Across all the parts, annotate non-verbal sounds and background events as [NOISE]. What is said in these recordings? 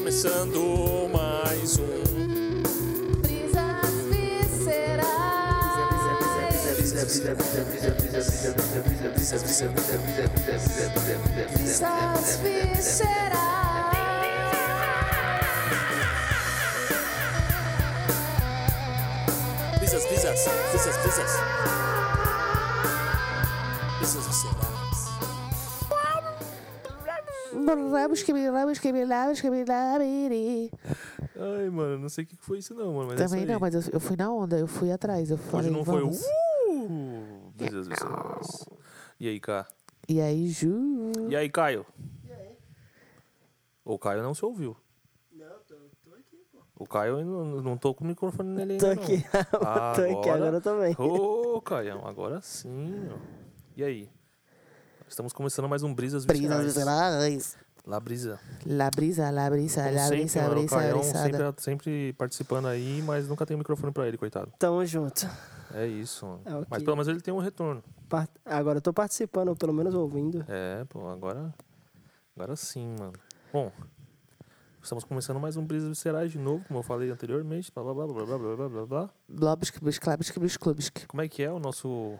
começando mais um. Brisas viscerais. Brisas Brisas, brisas, brisas, brisas. Brisas Ai, mano, não sei o que foi isso não, mano. Mas é Também isso aí. não, mas eu, eu fui na onda, eu fui atrás. Eu falei, Hoje não foi o. vamos. Uh, brisas viscerais. E aí, Cá? E aí, Ju? E aí, Caio? O Caio não se ouviu. Não, tô, tô aqui, pô. O Caio eu não, não tô com o microfone nele Tô ainda. aqui. Ah, [LAUGHS] tô aqui agora- agora também. Ô, Caio, agora sim. ó. E aí? Estamos começando mais um Brisas Brisas Viscerais. viscerais. La Brisa. La brisa, la brisa, Como la sempre, brisa, mano, brisa, Caião sempre, sempre participando aí, mas nunca tem microfone pra ele, coitado. Tamo junto. É isso, mano. É o Mas pelo menos ele tem um retorno. Par- Agora eu tô participando, ou pelo menos ouvindo. É, pô, agora. Agora sim, mano. Bom, estamos começando mais um Brisas Viscerais de novo, como eu falei anteriormente. Blá blá blá blá blá blá blá blá blá. Blobsk, blisklabsk, blisklubsk. Como é que é o nosso,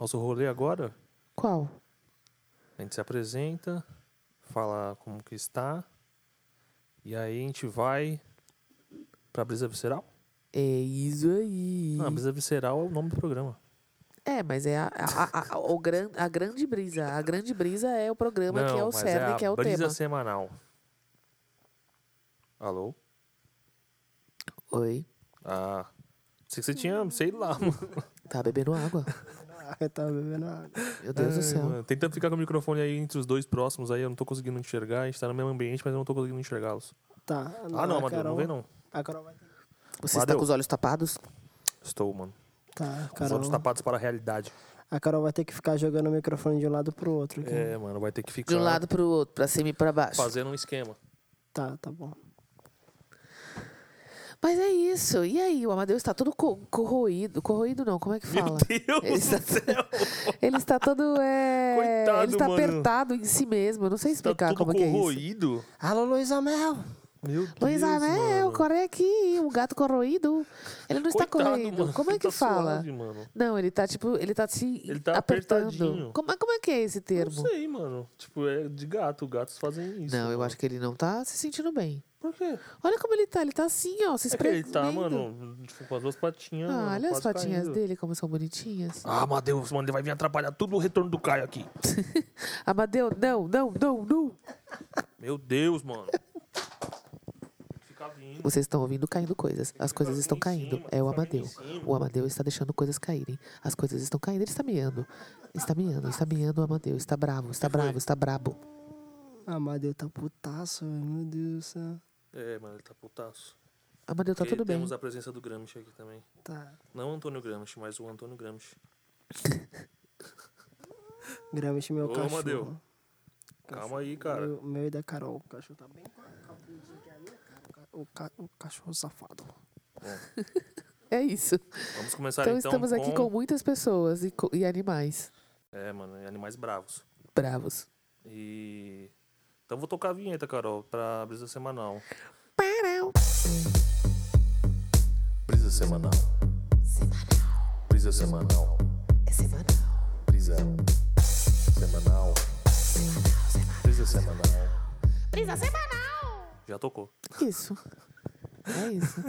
nosso rolê agora? Qual? A gente se apresenta, fala como que está, e aí a gente vai pra Brisa Visceral? É isso aí. Não, a Brisa Visceral é o nome do programa. É, mas é a, a, a, o gran, a grande brisa. A grande brisa é o programa que é o mas cerne, a que é o Brisa tema. Semanal. Alô? Oi. Ah, sei que você tinha, sei lá, mano. Tá bebendo água. [LAUGHS] [LAUGHS] Eu tava bebendo água. Meu Deus do céu. mano, Tentando ficar com o microfone aí entre os dois próximos aí, eu não tô conseguindo enxergar. A gente tá no mesmo ambiente, mas eu não tô conseguindo enxergá-los. Tá. Ah, não, Amadeu, não Carol- vem não. A Carol vai ter. Você está Amadeu. com os olhos tapados? Estou, mano. Tá, Com os Carol. olhos tapados para a realidade. A Carol vai ter que ficar jogando o microfone de um lado pro outro. Aqui. É, mano, vai ter que ficar De um lado pro outro, pra cima e pra baixo. fazendo um esquema. Tá, tá bom. Mas é isso. E aí, o Amadeus está todo co- corroído. Corroído não, como é que fala? Meu Deus Ele do está, céu! [LAUGHS] ele está todo. É, Coitado, ele está mano. apertado em si mesmo. Eu não sei Tá explicar tudo como que é isso. corroído. Alô, Luísa Mel! Meu Deus, Luiz Amel, mano. corre aqui, o gato corroído. Ele não está Coitado, corroído. mano, Como é que tá fala? suave. Não, ele tá tipo, ele tá se Ele tá apertando. Como, como é que é esse termo? Não sei, mano. Tipo, é de gato. Gatos fazem isso. Não, eu mano. acho que ele não tá se sentindo bem. Por quê? Olha como ele tá, ele tá assim, ó, se É que ele tá, mano, tipo, com as duas patinhas. Ah, mano, olha as quase patinhas caindo. dele, como são bonitinhas. Ah, Madeus, mano, ele vai vir atrapalhar tudo o retorno do Caio aqui. [LAUGHS] Amadeu, não, não, não, não. Meu Deus, mano. Fica vindo. Vocês estão ouvindo caindo coisas. As coisas estão caindo. É o Amadeu. O Amadeu está deixando coisas caírem. As coisas estão caindo. Ele está miando. Está miando, está miando o Amadeu. Está bravo, está bravo, está brabo. Amadeu tá putaço, velho. Meu Deus do céu. É, mano, ele tá putaço. Amadeu, tá Porque tudo bem. Temos a presença do Gramsci aqui também. Tá. Não o Antônio Gramsci, mas o Antônio Gramsci. [LAUGHS] Gramsci meu Ô, cachorro. Amadeu. Calma aí, cara. Meu, meu e da Carol. O cachorro tá bem com. O, ca- o cachorro safado. [LAUGHS] É isso. Vamos começar Então, então, estamos aqui com muitas pessoas e, e animais É, mano, e animais bravos. bravos. E... Então vou tocar a vinheta, Carol, pra Brisa Semanal. Parau. Brisa Semanal. Brisa Semanal. É semanal. Brisa Semanal. Brisa Semanal. Brisa semanal. Já tocou. Isso. É [LAUGHS] isso.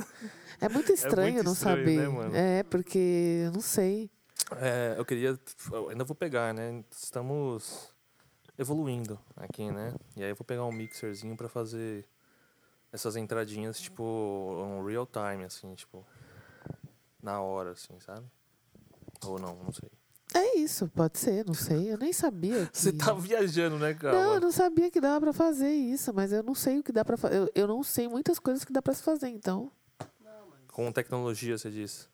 É muito estranho muito não estranho, saber. né, mano? É, porque eu não sei. É, eu queria. eu ainda vou pegar, né? Estamos evoluindo aqui, né? E aí eu vou pegar um mixerzinho pra fazer essas entradinhas, tipo, um real time, assim, tipo. Na hora, assim, sabe? Ou não, não sei. É isso, pode ser, não sei. Eu nem sabia. [LAUGHS] Que... Você tá viajando, né, cara? Não, eu não sabia que dava pra fazer isso, mas eu não sei o que dá pra fazer. Eu, eu não sei muitas coisas que dá pra se fazer, então. Com tecnologia, você disse.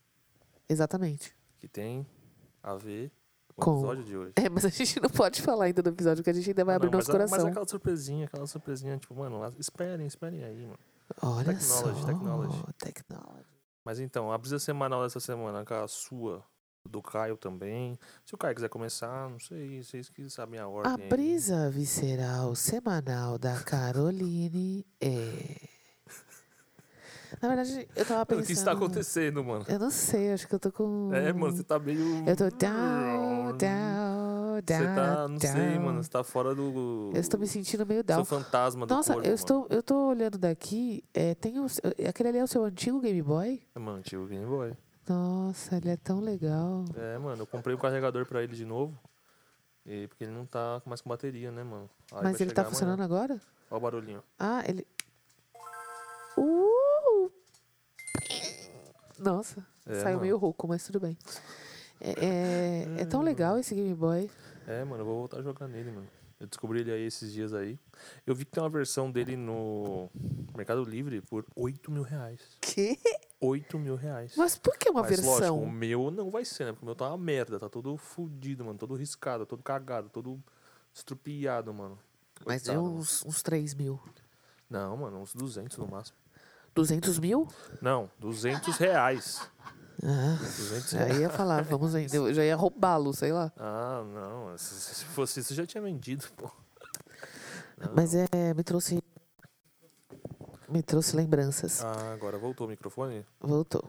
Exatamente. Que tem a ver com, episódio de hoje. É, mas a gente não pode falar ainda do episódio, que a gente ainda vai Ah, abrir nosso mas, coração. Mas aquela surpresinha, aquela surpresinha, tipo, mano, lá- esperem, esperem aí, mano. Olha Technology, só. technology. Technology. Mas então, a brisa semanal dessa semana, com a sua, do Caio também. Se o Caio quiser começar, não sei, vocês que sabem a ordem. A aí. brisa visceral semanal da Caroline é. Na verdade, eu tava Mano, [LAUGHS] pensando. o que está acontecendo, mano? Eu não sei, acho que eu tô com. É, mano, você tá meio. Eu tô down, down, down. Você tá, não sei, down. mano, você tá fora do. Eu estou me sentindo meio Seu down. fantasma do Nossa, corpo, eu mano. estou, eu tô olhando daqui. É, tem o, seu- aquele ali é o seu antigo Game Boy? É, mano, tio Game Boy. Nossa, ele é tão legal. É, mano, eu comprei o carregador pra ele de novo. E porque ele não tá mais com bateria, né, mano? Aí Mas ele tá funcionando amanhã. agora? Olha o barulhinho. Ah, ele. Uh! Nossa, É, saiu mano. meio rouco, mas tudo bem. É, é, é tão legal esse Game Boy. É, mano, eu vou voltar a jogar nele, mano. Eu descobri ele aí esses dias aí. Eu vi que tem uma versão dele no Mercado Livre por 8 mil reais. Que? 8 mil reais. Mas por que uma Mas versão? lógico, o meu não vai ser, né? Porque o meu tá uma merda, tá todo fudido, mano. Todo riscado, todo cagado, todo estrupiado, mano. Mas é Coitado, uns, uns 3 mil. Não, mano, uns 200 no máximo. 200 mil? Não, 200 reais. Ah, 200 já ia falar, vamos vender. Eu já ia roubá-lo, sei lá. Ah, não. Se, se fosse isso, já tinha vendido, pô. Não. Mas é, me trouxe. Me trouxe lembranças. Ah, agora voltou o microfone. Voltou.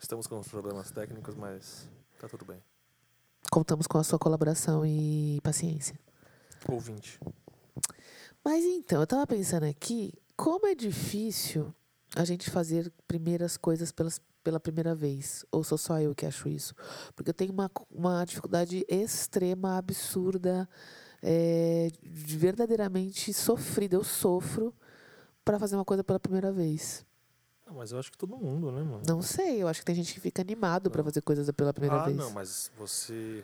Estamos com problemas técnicos, mas tá tudo bem. Contamos com a sua colaboração e paciência. Ouvinte. Mas então, eu tava pensando aqui, como é difícil a gente fazer primeiras coisas pelas, pela primeira vez. Ou sou só eu que acho isso? Porque eu tenho uma, uma dificuldade extrema, absurda, é, de verdadeiramente sofrida. Eu sofro para fazer uma coisa pela primeira vez. Ah, mas eu acho que todo mundo, né, mano? Não sei, eu acho que tem gente que fica animado para Não. fazer coisas pela primeira ah, vez. não, mas você.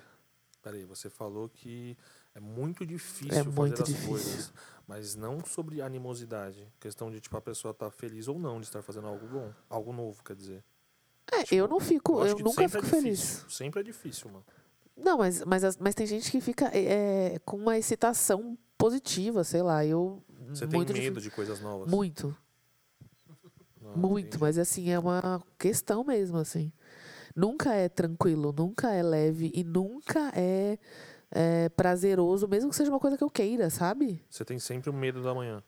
Peraí, você falou que é muito difícil É fazer muito as difícil. coisas. Mas não sobre animosidade. Questão de, tipo, a pessoa estar feliz ou não de estar fazendo algo bom. Algo novo, quer dizer. É, eu não fico, eu que nunca fico é feliz. difícil. Sempre é difícil, mano. Não, mas, mas, as- mas tem gente que fica é, com uma excitação positiva, sei lá. Eu. Você muito tem medo de coisas novas. Muito, Ah, muito. entendi. Mas assim, é uma questão mesmo, assim. Nunca é tranquilo, nunca é leve e nunca é, é prazeroso, mesmo que seja uma coisa que eu queira, sabe? Você tem sempre o medo da manhã.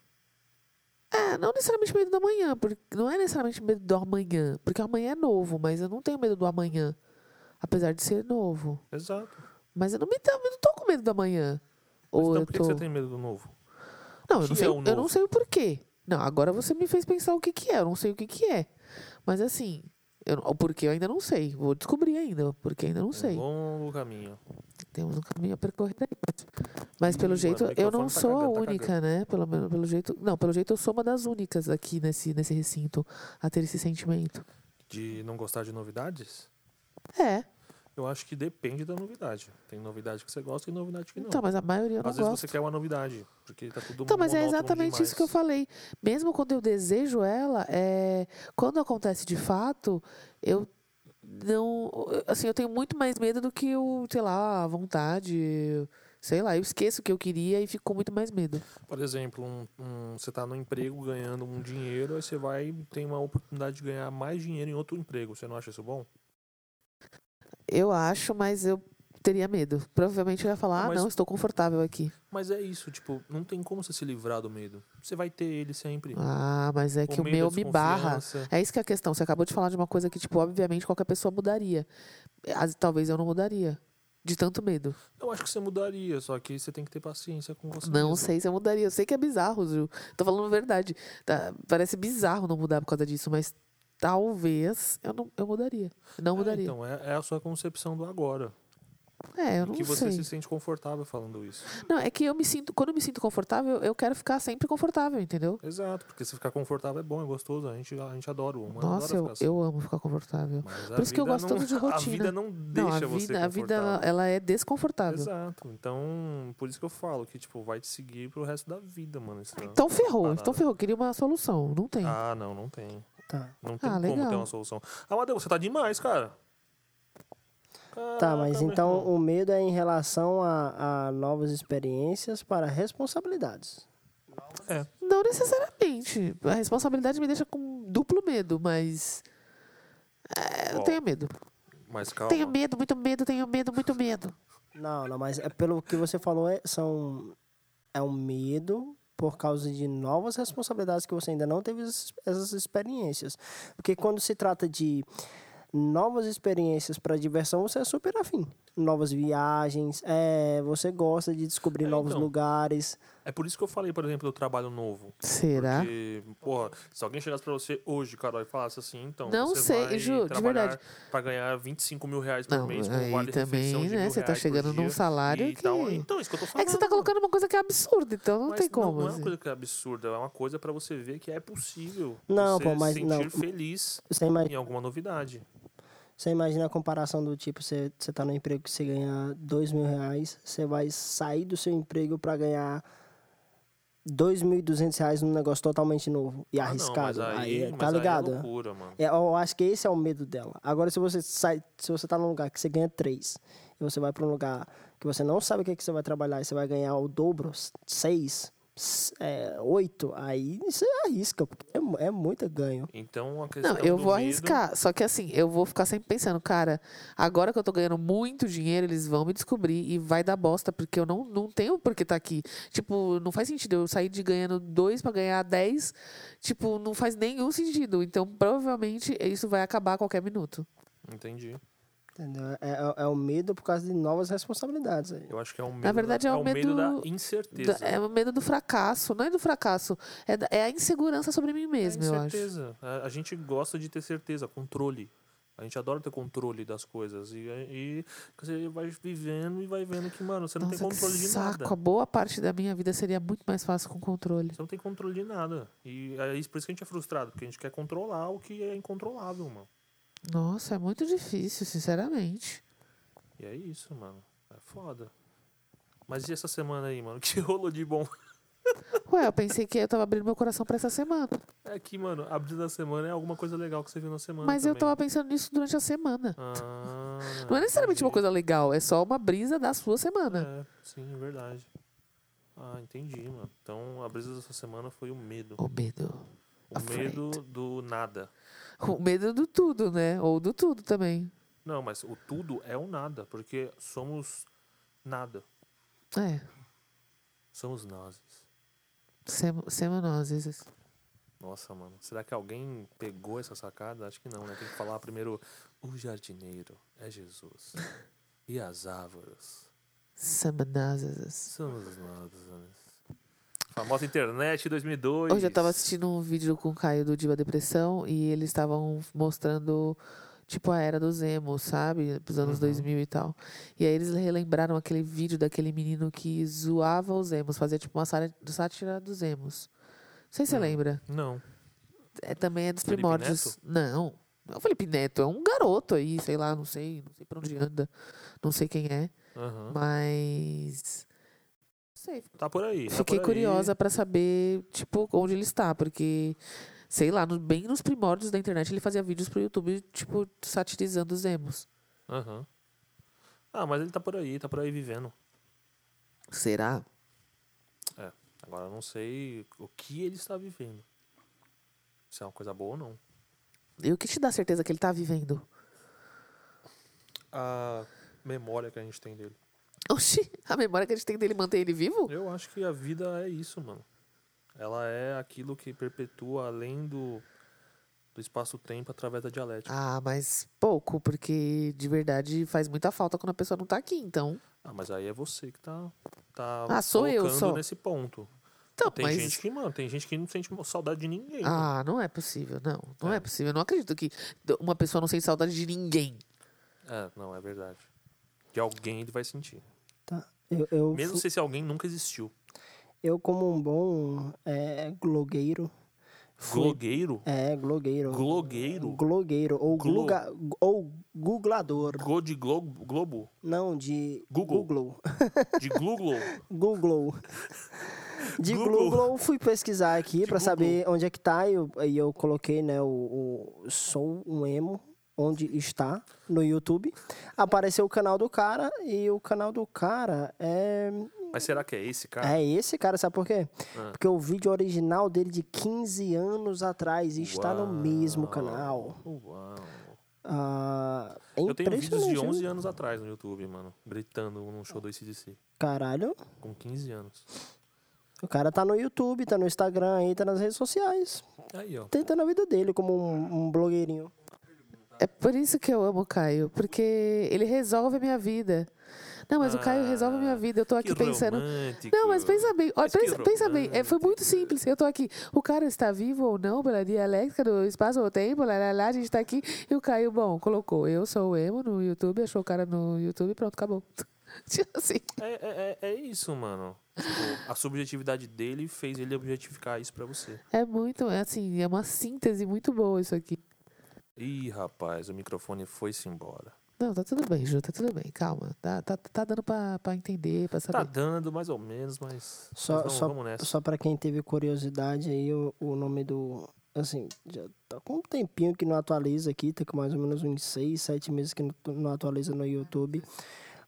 É, não necessariamente medo do amanhã, porque não é necessariamente medo do amanhã, porque amanhã é novo, mas eu não tenho medo do amanhã, apesar de ser novo. Exato. Mas eu não me eu não tô com medo do amanhã. Mas Ou então por que tô... você tem medo do novo? Não, eu não, sei, é o eu não sei o porquê. Não, agora você me fez pensar o que, que é. Eu não sei o que, que é. Mas assim, eu, o porquê eu ainda não sei. Vou descobrir ainda, porque ainda não sei. Um longo caminho. Temos um caminho a percorrer aí. Mas, mas pelo jeito, eu não tá sou a tá única, né? Pelo, menos- pelo jeito. Não, pelo jeito eu sou uma das únicas aqui nesse, nesse recinto a ter esse sentimento. De não gostar de novidades? É. Eu acho que depende da novidade. Tem novidade que você gosta e novidade que não. Então, mas a maioria eu não Às vezes gosto. você quer uma novidade, porque tá tudo Então, mas é exatamente isso que eu demais. falei. Mesmo quando eu desejo ela, é, quando acontece de fato, eu não. Assim, eu tenho muito mais medo do que o, sei lá, a vontade. Sei lá, eu esqueço o que eu queria e fico com muito mais medo. Por exemplo, um- um- você tá no emprego ganhando um dinheiro, aí você vai tem uma oportunidade de ganhar mais dinheiro em outro emprego. Você não acha isso bom? Eu acho, mas eu teria medo. Provavelmente eu ia falar, Ah, ah, mas- não, estou confortável aqui. Mas é isso, tipo, não tem como você se livrar do medo. Você vai ter ele sempre. Ah, mas é que o medo, a meu me barra. É isso que é a questão. Você acabou de falar de uma coisa que, tipo, obviamente qualquer pessoa mudaria. As- Talvez eu não mudaria. De tanto medo. Eu acho que você mudaria, só que você tem que ter paciência com você Não mesmo. sei se eu mudaria. Eu sei que é bizarro, Ju. Tô falando a verdade. Tá, Parece bizarro não mudar por causa disso, mas talvez eu, não, eu mudaria. Não É, mudaria. então, é, é a sua concepção do agora. É, eu não que você sei. se sente confortável falando isso. Não, é que eu me sinto. Quando eu me sinto confortável, eu quero ficar sempre confortável, entendeu? Exato, porque se ficar confortável é bom, é gostoso. A gente, a gente adora. O humano Nossa, adora eu, ficar assim. eu amo ficar confortável. Mas a por isso que eu gosto não- tanto de [LAUGHS] A rotina. vida não deixa não, a você vida, a vida ela, é desconfortável. Exato. Então, por isso que eu falo que, tipo, vai te seguir pro resto da vida, mano. É- Então ferrou, Parada. então ferrou. Queria uma solução. Não tem. Ah, não, não tem. Tá. Não tem Ah, como ter legal. uma solução. Amadeu, você tá demais, cara. Tá, mas então o medo é em relação a, a novas experiências para responsabilidades. Não necessariamente. A responsabilidade me deixa com duplo medo, mas. É, eu tenho medo. Mas calma. Tenho medo, muito medo, tenho medo, muito medo. Não, não, mas é pelo que você falou, é, são, é um medo por causa de novas responsabilidades que você ainda não teve essas- essas experiências. Porque quando se trata de novas experiências para diversão, você é super afim. Novas viagens, é, você gosta de descobrir É, novos então. lugares. É por isso que eu falei, por exemplo, do trabalho novo. Será? Porque, porra, se alguém chegasse pra você hoje, Carol, e falasse assim, então. Não você sei, vai Ju, de verdade. Pra ganhar 25 mil reais por Não, mês com aí vale também, de né? Você tá chegando num salário que. tal. Então, isso que eu tô falando. É que você tá colocando uma coisa que é absurda, então não Mas tem como. Não, é assim. uma coisa que é absurda, é uma coisa pra você ver que é possível. Não, você pô, mas sentir não. feliz em alguma novidade. Você imagina a comparação do tipo, você, você tá no emprego que você ganha dois mil reais, você vai sair do seu emprego para ganhar dois mil e duzentos reais num negócio totalmente novo e Ah, não, arriscado. mas aí, aí, tá mas aí ligado? é loucura, mano. É, eu acho que esse é o medo dela. Agora, se você sai, se você tá num lugar que você ganha três e você vai para um lugar que você não sabe o que, é que você vai trabalhar e você vai ganhar o dobro, seis, é, oito, aí você arrisca, porque é, é muito ganho. Então a questão Não, eu do vou medo- arriscar. Só que assim, eu vou ficar sempre pensando, cara, agora que eu tô ganhando muito dinheiro, eles vão me descobrir e vai dar bosta, porque eu não, não tenho por que tá aqui. Tipo, não faz sentido eu sair de ganhando dois pra ganhar dez. Tipo, não faz nenhum sentido. Então, provavelmente, isso vai acabar a qualquer minuto. Entendi. Entendeu? É, é, é o medo por causa de novas responsabilidades. Aí. Eu acho que é um medo. verdade, da, é é o o medo da medo incerteza. Da- é o medo do fracasso. Não é do fracasso. É, da- é a insegurança sobre mim mesmo, é eu acho. incerteza. A, a gente gosta de ter certeza, controle. A gente adora ter controle das coisas. E, e você vai vivendo e vai vendo que, mano, você não Nossa, tem que controle de saco. nada. A boa parte da minha vida seria muito mais fácil com controle. Você não tem controle de nada. E é isso por isso que a gente é frustrado, porque a gente quer controlar o que é incontrolável, mano. Nossa, é muito difícil, sinceramente. E é isso, mano. É foda. Mas e essa semana aí, mano? [LAUGHS] Que rolou de bom? Ué, eu pensei que eu tava abrindo meu coração pra essa semana. É que, mano, abrir da semana é alguma coisa legal que você viu na semana. Mas eu também. tava pensando nisso durante a semana. Ah, [LAUGHS] Não é necessariamente uma entendi. coisa legal, é só uma brisa da sua semana. É, sim, é verdade. Ah, entendi, mano. Então a brisa dessa semana foi o medo. O medo. O Afraid. medo do nada. O medo do tudo, né? Ou do tudo também. Não, mas o tudo é o nada, porque somos nada. É, Somos nós. sem- semanoses. Nossa, mano. Será que alguém pegou essa sacada? Acho que não, né? Tem que falar primeiro. O jardineiro é Jesus. [LAUGHS] E as árvores Semanoses. somos nós. Famosa internet 2002. Hoje eu tava assistindo um vídeo com o Caio do Diva Depressão e eles estavam mostrando, tipo, a era dos emos, sabe? Dos anos Uhum. 2000 e tal. E aí eles relembraram aquele vídeo daquele menino que zoava os emos, fazia tipo uma sátira- dos emos. Não sei se você Hum. lembra. Não. É, também é dos Felipe primórdios. Não. Não é o Felipe Neto, é um garoto aí, sei lá, não sei, não sei pra onde anda, não sei quem é, Aham. mas. Sei, Tá por aí. tá Fiquei por aí. curiosa pra saber, tipo, onde ele está, porque, sei lá, no- bem nos primórdios da internet ele fazia vídeos pro YouTube, tipo, satirizando os emos. Aham. Ah, mas ele tá por aí, tá por aí vivendo. Será? Agora eu não sei o que ele está vivendo. Se é uma coisa boa ou não. E o que te dá certeza que ele tá vivendo? A memória que a gente tem dele. Oxi, a memória que a gente tem dele mantém ele vivo? Eu acho que a vida é isso, mano. Ela é aquilo que perpetua além do, do espaço-tempo através da dialética. Ah, mas pouco, porque de verdade faz muita falta quando a pessoa não tá aqui, então. Ah, mas aí é você que tá, tá Ah, sou eu só. nesse ponto. Então, tem mas. gente que, mano, tem gente que não sente saudade de ninguém. Ah, não é possível, não. Não é. É. possível. Eu não acredito que uma pessoa não sente saudade de ninguém. É, não, é verdade. De alguém ele vai sentir. Eu, eu, Mesmo fu- se alguém nunca existiu. eu como um bom é, glogueiro. fui- Glogueiro? É, glogueiro. Glogueiro? Glogueiro. Ou, Glo- gluga, ou googlador. Go de globo? globo? Não, de Google. Google. De Google? [LAUGHS] Google. [LAUGHS] De Google. Google, fui pesquisar aqui Google. saber onde é que tá. E eu, e eu coloquei, né, o, o Sou um Emo, onde está, no YouTube. Apareceu o canal do cara e o canal do cara é, Mas será que é esse cara? é esse cara, sabe por quê? Ah. Porque o vídeo original dele de 15 anos atrás está no mesmo Uau. canal. Uau. Ah, é Eu tenho vídeos de impressionante, 11 né? anos atrás no YouTube, mano. Gritando num show do ACDC. Caralho. Com 15 anos. O cara tá no YouTube, tá no Instagram aí, tá nas redes sociais. Aí, ó. Tentando a vida dele como um, um blogueirinho. É por isso que eu amo o Caio, porque ele resolve a minha vida. Não, mas o Caio resolve a minha vida. Eu tô aqui Ah, Que pensando. romântico. Não, mas pensa bem, ó, Mas pensa, pensa bem, é, foi muito simples. Eu tô aqui, o cara está vivo ou não pela dialética do espaço ou tempo, lá, lá, lá, a gente tá aqui, e o Caio, bom, colocou, eu sou o emo no YouTube, achou o cara no YouTube, pronto, acabou. [LAUGHS] Tipo assim, É, é, é- é isso, mano. Tipo, a subjetividade dele fez ele objetificar isso pra você. é muito, é assim, é uma síntese muito boa isso aqui. Ih, rapaz, o microfone foi-se embora. Não, tá tudo bem, Ju, tá tudo bem, calma. Tá, tá, tá dando pra, pra entender, pra saber. Tá dando mais ou menos, mas. Só, mas vamos, só, vamos nessa. só pra quem teve curiosidade aí, o, o nome do. Assim, já tá com um tempinho que não atualiza aqui, tá com mais ou menos uns 6, 7 meses que não, não atualiza no YouTube.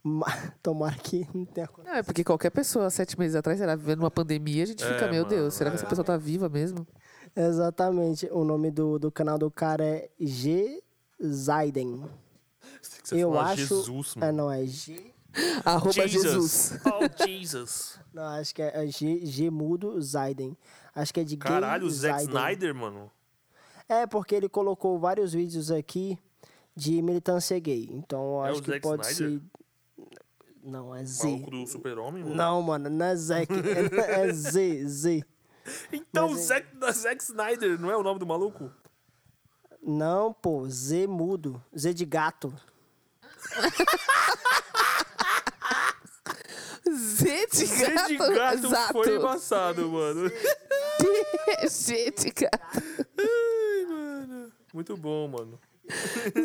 [LAUGHS] Tomara que não tenha acontecido. Não, é porque qualquer pessoa, sete meses atrás, será vivendo uma pandemia, a gente É, fica, meu mano, Deus, será que essa é. pessoa tá viva mesmo? Exatamente. O nome do, do canal do cara é G. Zaiden. Você eu acho- Jesus, Ah, mano. não, é G. Arroba Jesus. Oh, Jesus. [LAUGHS] Não, acho que é, é G, G mudo Zaiden. Acho que é de Caralho, o Zack. Snyder, mano. É, porque ele colocou vários vídeos aqui de militância gay. Então eu É acho o que Zack pode Snyder? ser. Não, é O Z. maluco do super-homem, mano. Não, mano, não é Zack. [LAUGHS] É, é Z, Z. [LAUGHS] Então, Mas o é- Zack, [LAUGHS] Zack Snyder, não é o nome do maluco? Não, pô, Z mudo. Z de gato. [LAUGHS] Z de Z gato. de gato Exato. foi embaçado, mano. Z de gato. Ai, mano. Muito bom, mano.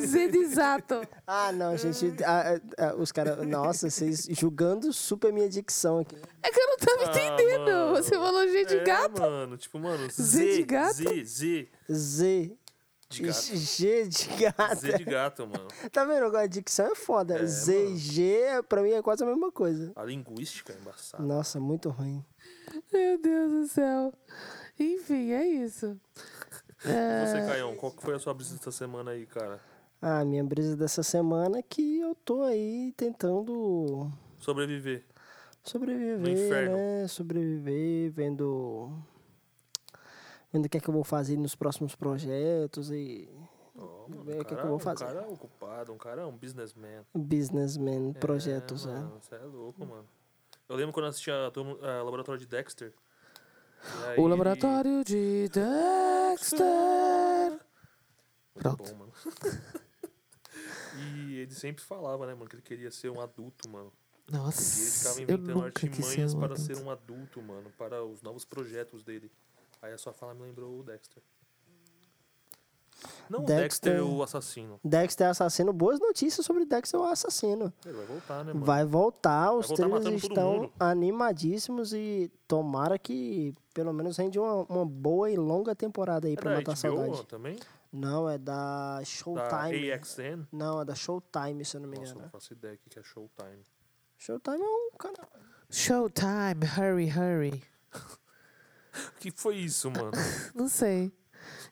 Z de exato. Ah, não, gente. ah, ah, os caras. Nossa, vocês julgando super minha dicção aqui. É que eu não tava Ah, entendendo. mano. Você falou Z de é, gato. mano. Tipo, mano, Z, Z de gato? Z, Z Z. de gato. G de gato. Z de gato, mano. Tá vendo? Agora a dicção é foda. É, Z e G, pra mim, é quase a mesma coisa. A linguística é embaçada. Nossa, muito ruim. Meu Deus do céu. Enfim, é isso. E É. você, Caião, qual que foi a sua brisa dessa semana aí, cara? Ah, minha brisa dessa semana é que eu tô aí tentando Sobreviver. sobreviver, inferno. né? Sobreviver, vendo. Vendo o que é que eu vou fazer nos próximos projetos e. Ó, mano, Ver o que que eu vou fazer. Um cara é ocupado, um cara é um businessman. Businessman, projetos, é. é. Mano, você é louco, mano. Eu lembro quando eu assistia a a Laboratório de Dexter. Aí O ele- laboratório de Dexter. Muito Pronto. bom, mano. [LAUGHS] e ele sempre falava, né, mano, que ele queria ser um adulto, mano. E ele Nossa, ficava inventando ser artimanhas um para ser um adulto, mano, para os novos projetos dele. Aí a sua fala me lembrou o Dexter. Não Dexter- Dexter, o assassino. Dexter é assassino. Boas notícias sobre Dexter o assassino. Ele vai voltar, né, mano? Vai voltar, os voltar todo estão animadíssimos e tomara que pelo menos rende uma, uma boa e longa temporada aí É pra da matar a HBO saudade. também? Não, é da Da Showtime. AXN? Não, é da Showtime, se eu não me Nossa, eu engano. não faço ideia o que é Showtime. Showtime é um canal. Showtime, hurry, hurry. [LAUGHS] O que foi isso, mano? [LAUGHS] Não sei.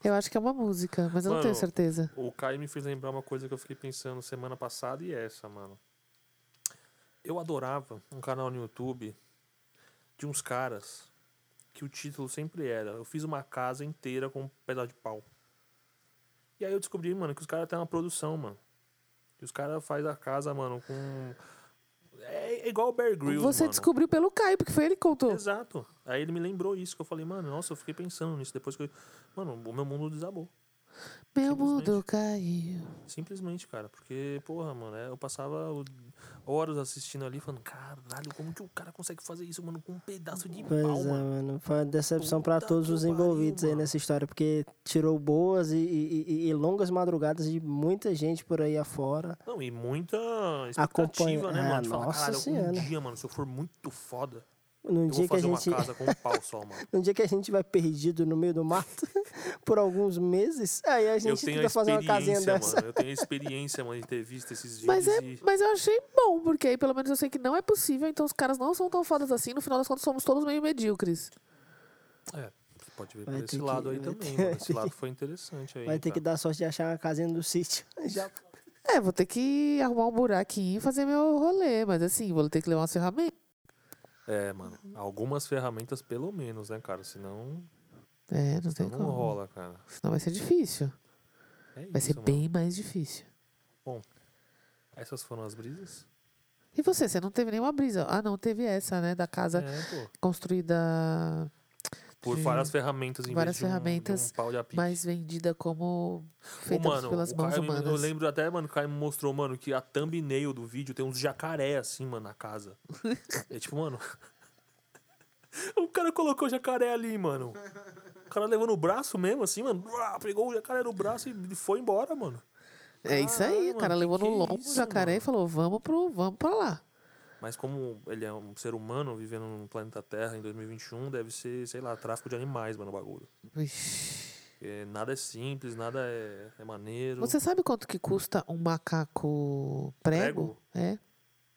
Eu acho que é uma música, mas eu não tenho Mano, certeza. O Caio me fez lembrar uma coisa que eu fiquei pensando semana passada e essa, mano. Eu adorava um canal no YouTube de uns caras que o título sempre era Eu fiz uma casa inteira com um pedaço de pau. E aí eu descobri, mano, que os caras têm uma produção, mano. E os caras fazem a casa, mano, com. É, é igual o Bear Grylls, Você mano. descobriu pelo Caio, porque foi ele que contou. Exato. Aí ele me lembrou isso, que eu falei, mano, nossa, eu fiquei pensando nisso depois que eu... Mano, o meu mundo desabou. Meu mundo caiu. Simplesmente, cara. Porque, porra, mano, é, eu passava horas assistindo ali falando, caralho, como que o cara consegue fazer isso, mano, com um pedaço de Pois pau, é, mano? Foi uma decepção Puta todos os pariu, envolvidos aí mano. nessa história, porque tirou boas e, e- e- longas madrugadas de muita gente por aí afora. Não, e muita expectativa, Acompanha- né, Ah, mano? Falar, nossa caralho, senhora. um dia, mano, se eu for muito foda, Num dia que a gente. uma casa com um pau só, mano. [LAUGHS] Num dia que a gente vai perdido no meio do mato [LAUGHS] por alguns meses, aí a gente a tenta fazer uma casinha experiência, dessa. mano. Eu tenho a experiência, mano, de ter visto esses [LAUGHS] vídeos Mas, é, e... mas eu achei bom, porque aí pelo menos eu sei que não é possível, então os caras não são tão fodas assim. No final das contas, somos todos meio medíocres. É, você pode ver Vai por esse que- lado aí vai também, ter- mano. Esse lado foi interessante aí. Vai ter que dar sorte de achar uma casinha no sítio. Já. É, vou ter que arrumar um buraquinho e fazer meu rolê, mas assim, vou ter que levar umas ferramentas. É, mano. Algumas ferramentas, pelo menos, né, cara? Senão, É, não tem senão não como. rola, cara. Senão vai ser difícil. É Vai isso, ser mano. bem mais difícil. Essas foram as brisas? E você, você não teve nenhuma brisa? Ah, não, teve essa, né? Da casa É, construída, Por de várias ferramentas em várias vez de um- de um, ferramentas, pau de apique. mas vendida como Ô, feita mano, pelas o mãos Caio humanas. Eu lembro até, mano, que o Caio me mostrou, mano, que a thumbnail do vídeo tem uns jacaré assim, mano, na casa. [LAUGHS] é tipo, mano. [LAUGHS] o cara colocou jacaré ali, mano. O cara levou no braço mesmo, assim, mano. Pegou o jacaré no braço e foi embora, mano. É isso aí, Caralho, o cara mano, levou no é lombo o jacaré e mano? falou: vamos, pro, vamos pra lá. Mas como ele é um ser humano vivendo no planeta Terra em 2021, deve ser, sei lá, tráfico de animais, mano, o bagulho. Porque nada é simples, nada é, é maneiro. Você sabe quanto que custa um macaco prego? É.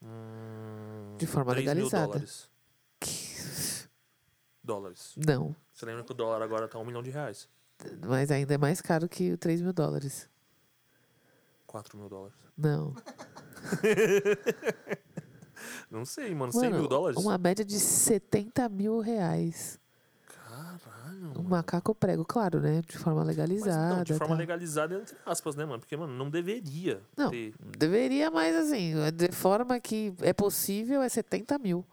Hum, De forma 3 mil legalizada. dólares. [LAUGHS] Dólares. Não, Você lembra que o dólar agora tá um milhão de reais? mas ainda é mais caro que o 3 mil dólares. 4 mil dólares. Não. [LAUGHS] [LAUGHS] Não sei, mano. 100 Mano, mil dólares? uma média de 70 mil reais. Caralho. Um mano. macaco prego, claro, né? De forma Mas legalizada. não, de forma tal. legalizada, entre aspas, né, mano? Porque, mano, não deveria Não, ter. deveria, mas assim, de forma que é possível, é 70 mil.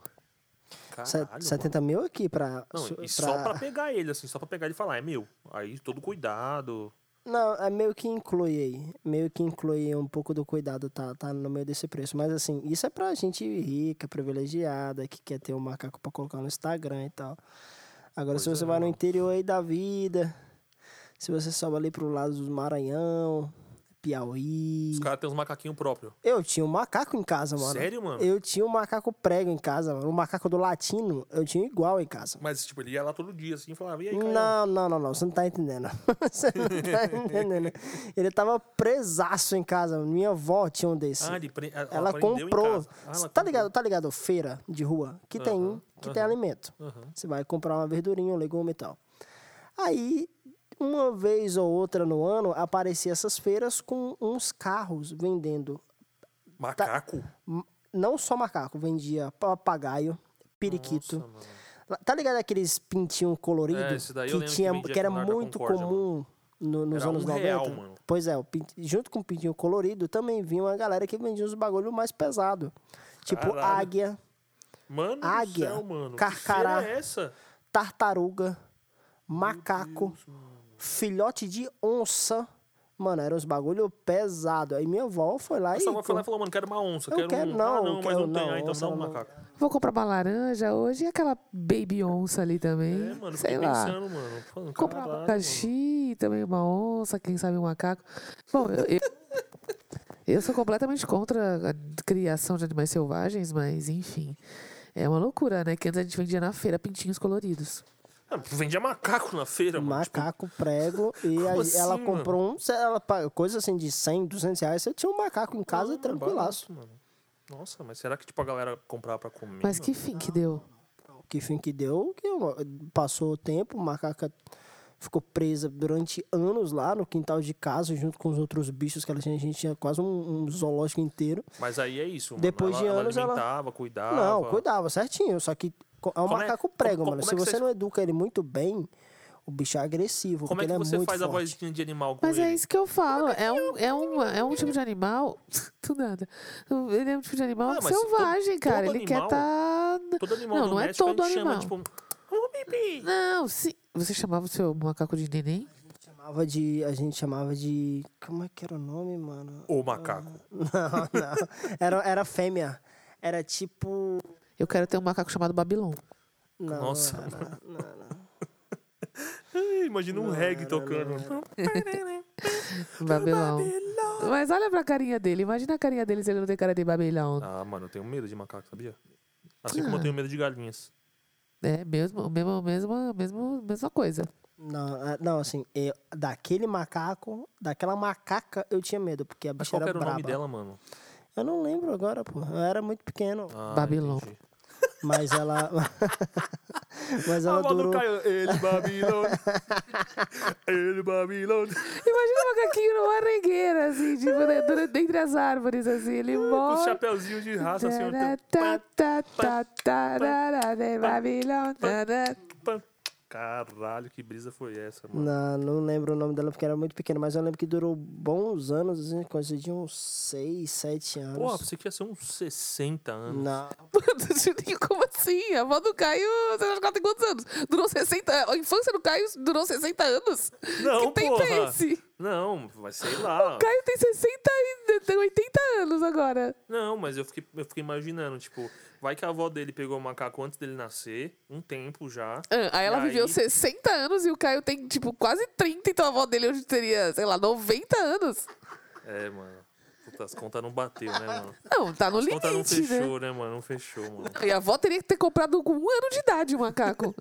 Caralho, 70 mil aqui pra. mano. Não, su- e só pra pegar ele, assim, só pra pegar ele e falar, é meu. Aí todo cuidado. Não, é meio que inclui aí. Meio que inclui um pouco do cuidado, tá, tá no meio desse preço. Mas assim, isso é pra gente rica, privilegiada, que quer ter um macaco pra colocar no Instagram e tal. Agora, se Pois você é, vai no interior aí da vida, se você sobe ali pro lado do Maranhão, Piauí. Os caras têm uns macaquinhos próprios. Eu tinha um macaco em casa, mano. Sério, mano? Eu tinha um macaco prego em casa, mano. O macaco do latino, eu tinha igual em casa. Mas, tipo, ele ia lá todo dia, assim, e falava, e aí, Caio? Não, não, não, não. Você não tá entendendo. [LAUGHS] você não tá [LAUGHS] entendendo. Ele tava presaço em casa. Minha avó tinha um desse. Ah, ele pre... ela, ela comprou. Ah, ela tá ligado? Tá ligado? Feira de rua que tem, Aham, que tem alimento. Você vai comprar uma verdurinha, um legume e tal. Aí, uma vez ou outra no ano, aparecia essas feiras com uns carros vendendo. Macaco? m- Não só macaco, vendia papagaio, periquito. Nossa. Tá ligado aqueles pintinhos coloridos? É, que, que tinha, vendia que era muito Concórdia, comum no- nos Era anos um 90. real, mano. Pois é, junto com o pintinho colorido também vinha uma galera que vendia uns bagulho mais pesado. Tipo Caralho. águia, Mano Águia, do céu, mano. carcará. Que é essa? tartaruga, macaco, filhote de onça. Mano, eram uns bagulho pesado. Aí minha avó foi lá Essa e. avó foi lá e falou, mano, quero uma onça. Eu quero, quero um... não, ah, não, mas quero não tem. não, Ah, então dá um não. macaco. Vou comprar uma laranja hoje e aquela baby onça ali também. É, mano, Sei lá. pensando, mano. Falando, Comprar um abacaxi, também uma onça, quem sabe um macaco. Bom, eu, eu, eu sou completamente contra a criação de animais selvagens, mas enfim. É uma loucura, né? Que antes a gente vendia na feira pintinhos coloridos. Mano. Ah, vendia macaco na feira, mano. Tipo, Macaco prego [LAUGHS] e Como aí ela assim, comprou um, ela, coisa assim de 100, 200 reais, você tinha um macaco em casa ah, tranquilaço. barato, mano. Nossa, mas será que tipo a galera comprava pra comer? Mas mano? que fim que deu? Que fim que deu, que passou o tempo, o macaca ficou presa durante anos lá no quintal de casa, junto com os outros bichos que ela tinha. A gente tinha quase um, um zoológico inteiro. Mas aí é isso, mano. Depois ela, de ela anos, ela- alimentava, cuidava. Não, cuidava certinho, só que é um Como é- macaco prego, como- mano. como Se é que você vocês- não educa ele muito bem, o bicho é agressivo, Como é que ele é você muito faz a forte. vozinha de animal com Mas ele? é isso que eu falo. É um, é um, é um tipo de animal. [LAUGHS] Do nada. Ele é um tipo de animal Ah, selvagem, todo- cara. todo Ele quer animal- estar. Todo animal Não, não é todo a animal. chama, tipo... Ô, Bibi! Não, sim. Você chamava o seu macaco de neném? Chamava de, a gente chamava de. Como é que era o nome, mano? O macaco. [LAUGHS] Não, não. Era, era fêmea. Era tipo. Eu quero ter um macaco chamado Babilon. Não, Nossa. Não, não, não. Imagina um Não, reggae não, tocando. [LAUGHS] Babilão. Mas olha pra carinha dele. Imagina a carinha dele se ele não tem cara de Babilão. Ah, mano, eu tenho medo de macaco, sabia? Assim como eu tenho medo de galinhas. É mesmo, mesmo, mesmo, mesmo, mesma coisa. Não, ah, não, assim, eu- daquele macaco, daquela macaca, eu tinha medo, porque a Mas bicha qual que era era o nome braba. dela, mano? Eu não lembro agora, pô. Eu era muito pequeno. Ah, Babilon. entendi. Mas ela. [LAUGHS] Mas A ela do durou. Caio, ele Babilônia. [LAUGHS] ele Babilônia. Imagina o macaquinho numa regueira, assim, tipo, né, dentre as árvores, assim, ele Com os morre. chapeuzinhos de raça, assim. ó, Caralho, que brisa foi essa, mano? Não, não lembro o nome dela porque era muito pequena, mas eu lembro que durou bons anos, assim, coisa de uns 6, 7 anos. Porra, pensei que ia ser uns 60 anos. Não, [LAUGHS] como assim? A avó do Caio, você acha que ela tem quantos anos? Durou 60 A infância do Caio durou 60 anos? Não, que tempo porra. é esse? Não, mas sei lá. O Caio tem 60 e tem 80 anos agora. Não, mas eu fiquei, eu fiquei imaginando, tipo, vai que a avó dele pegou o macaco antes dele nascer, um tempo já. Ah, Aí ela viveu aí? 60 anos e o Caio tem, tipo, quase 30, então a avó dele hoje teria, sei lá, 90 anos. É, mano. Puta, as contas não bateu, né, mano? Não, tá no As contas não limite, né? fechou, né, mano? Não fechou, mano. E a avó teria que ter comprado com um ano de idade o macaco.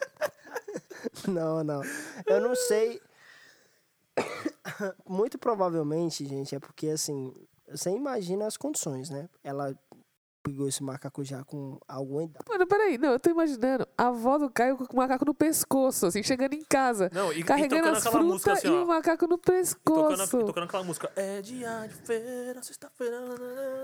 [LAUGHS] não, não. Eu não sei. [COUGHS] Muito provavelmente, gente, é porque assim, você imagina as condições, né? Ela pegou esse macaco já com alguma idade. Mano, peraí, não, eu tô imaginando a avó do Caio com o macaco no pescoço, assim, chegando em casa. Não, e, e carregando tocando as aquela música frutas assim, e ó. o macaco no E tocando, pescoço. e tocando aquela música. É dia de feira, sexta-feira,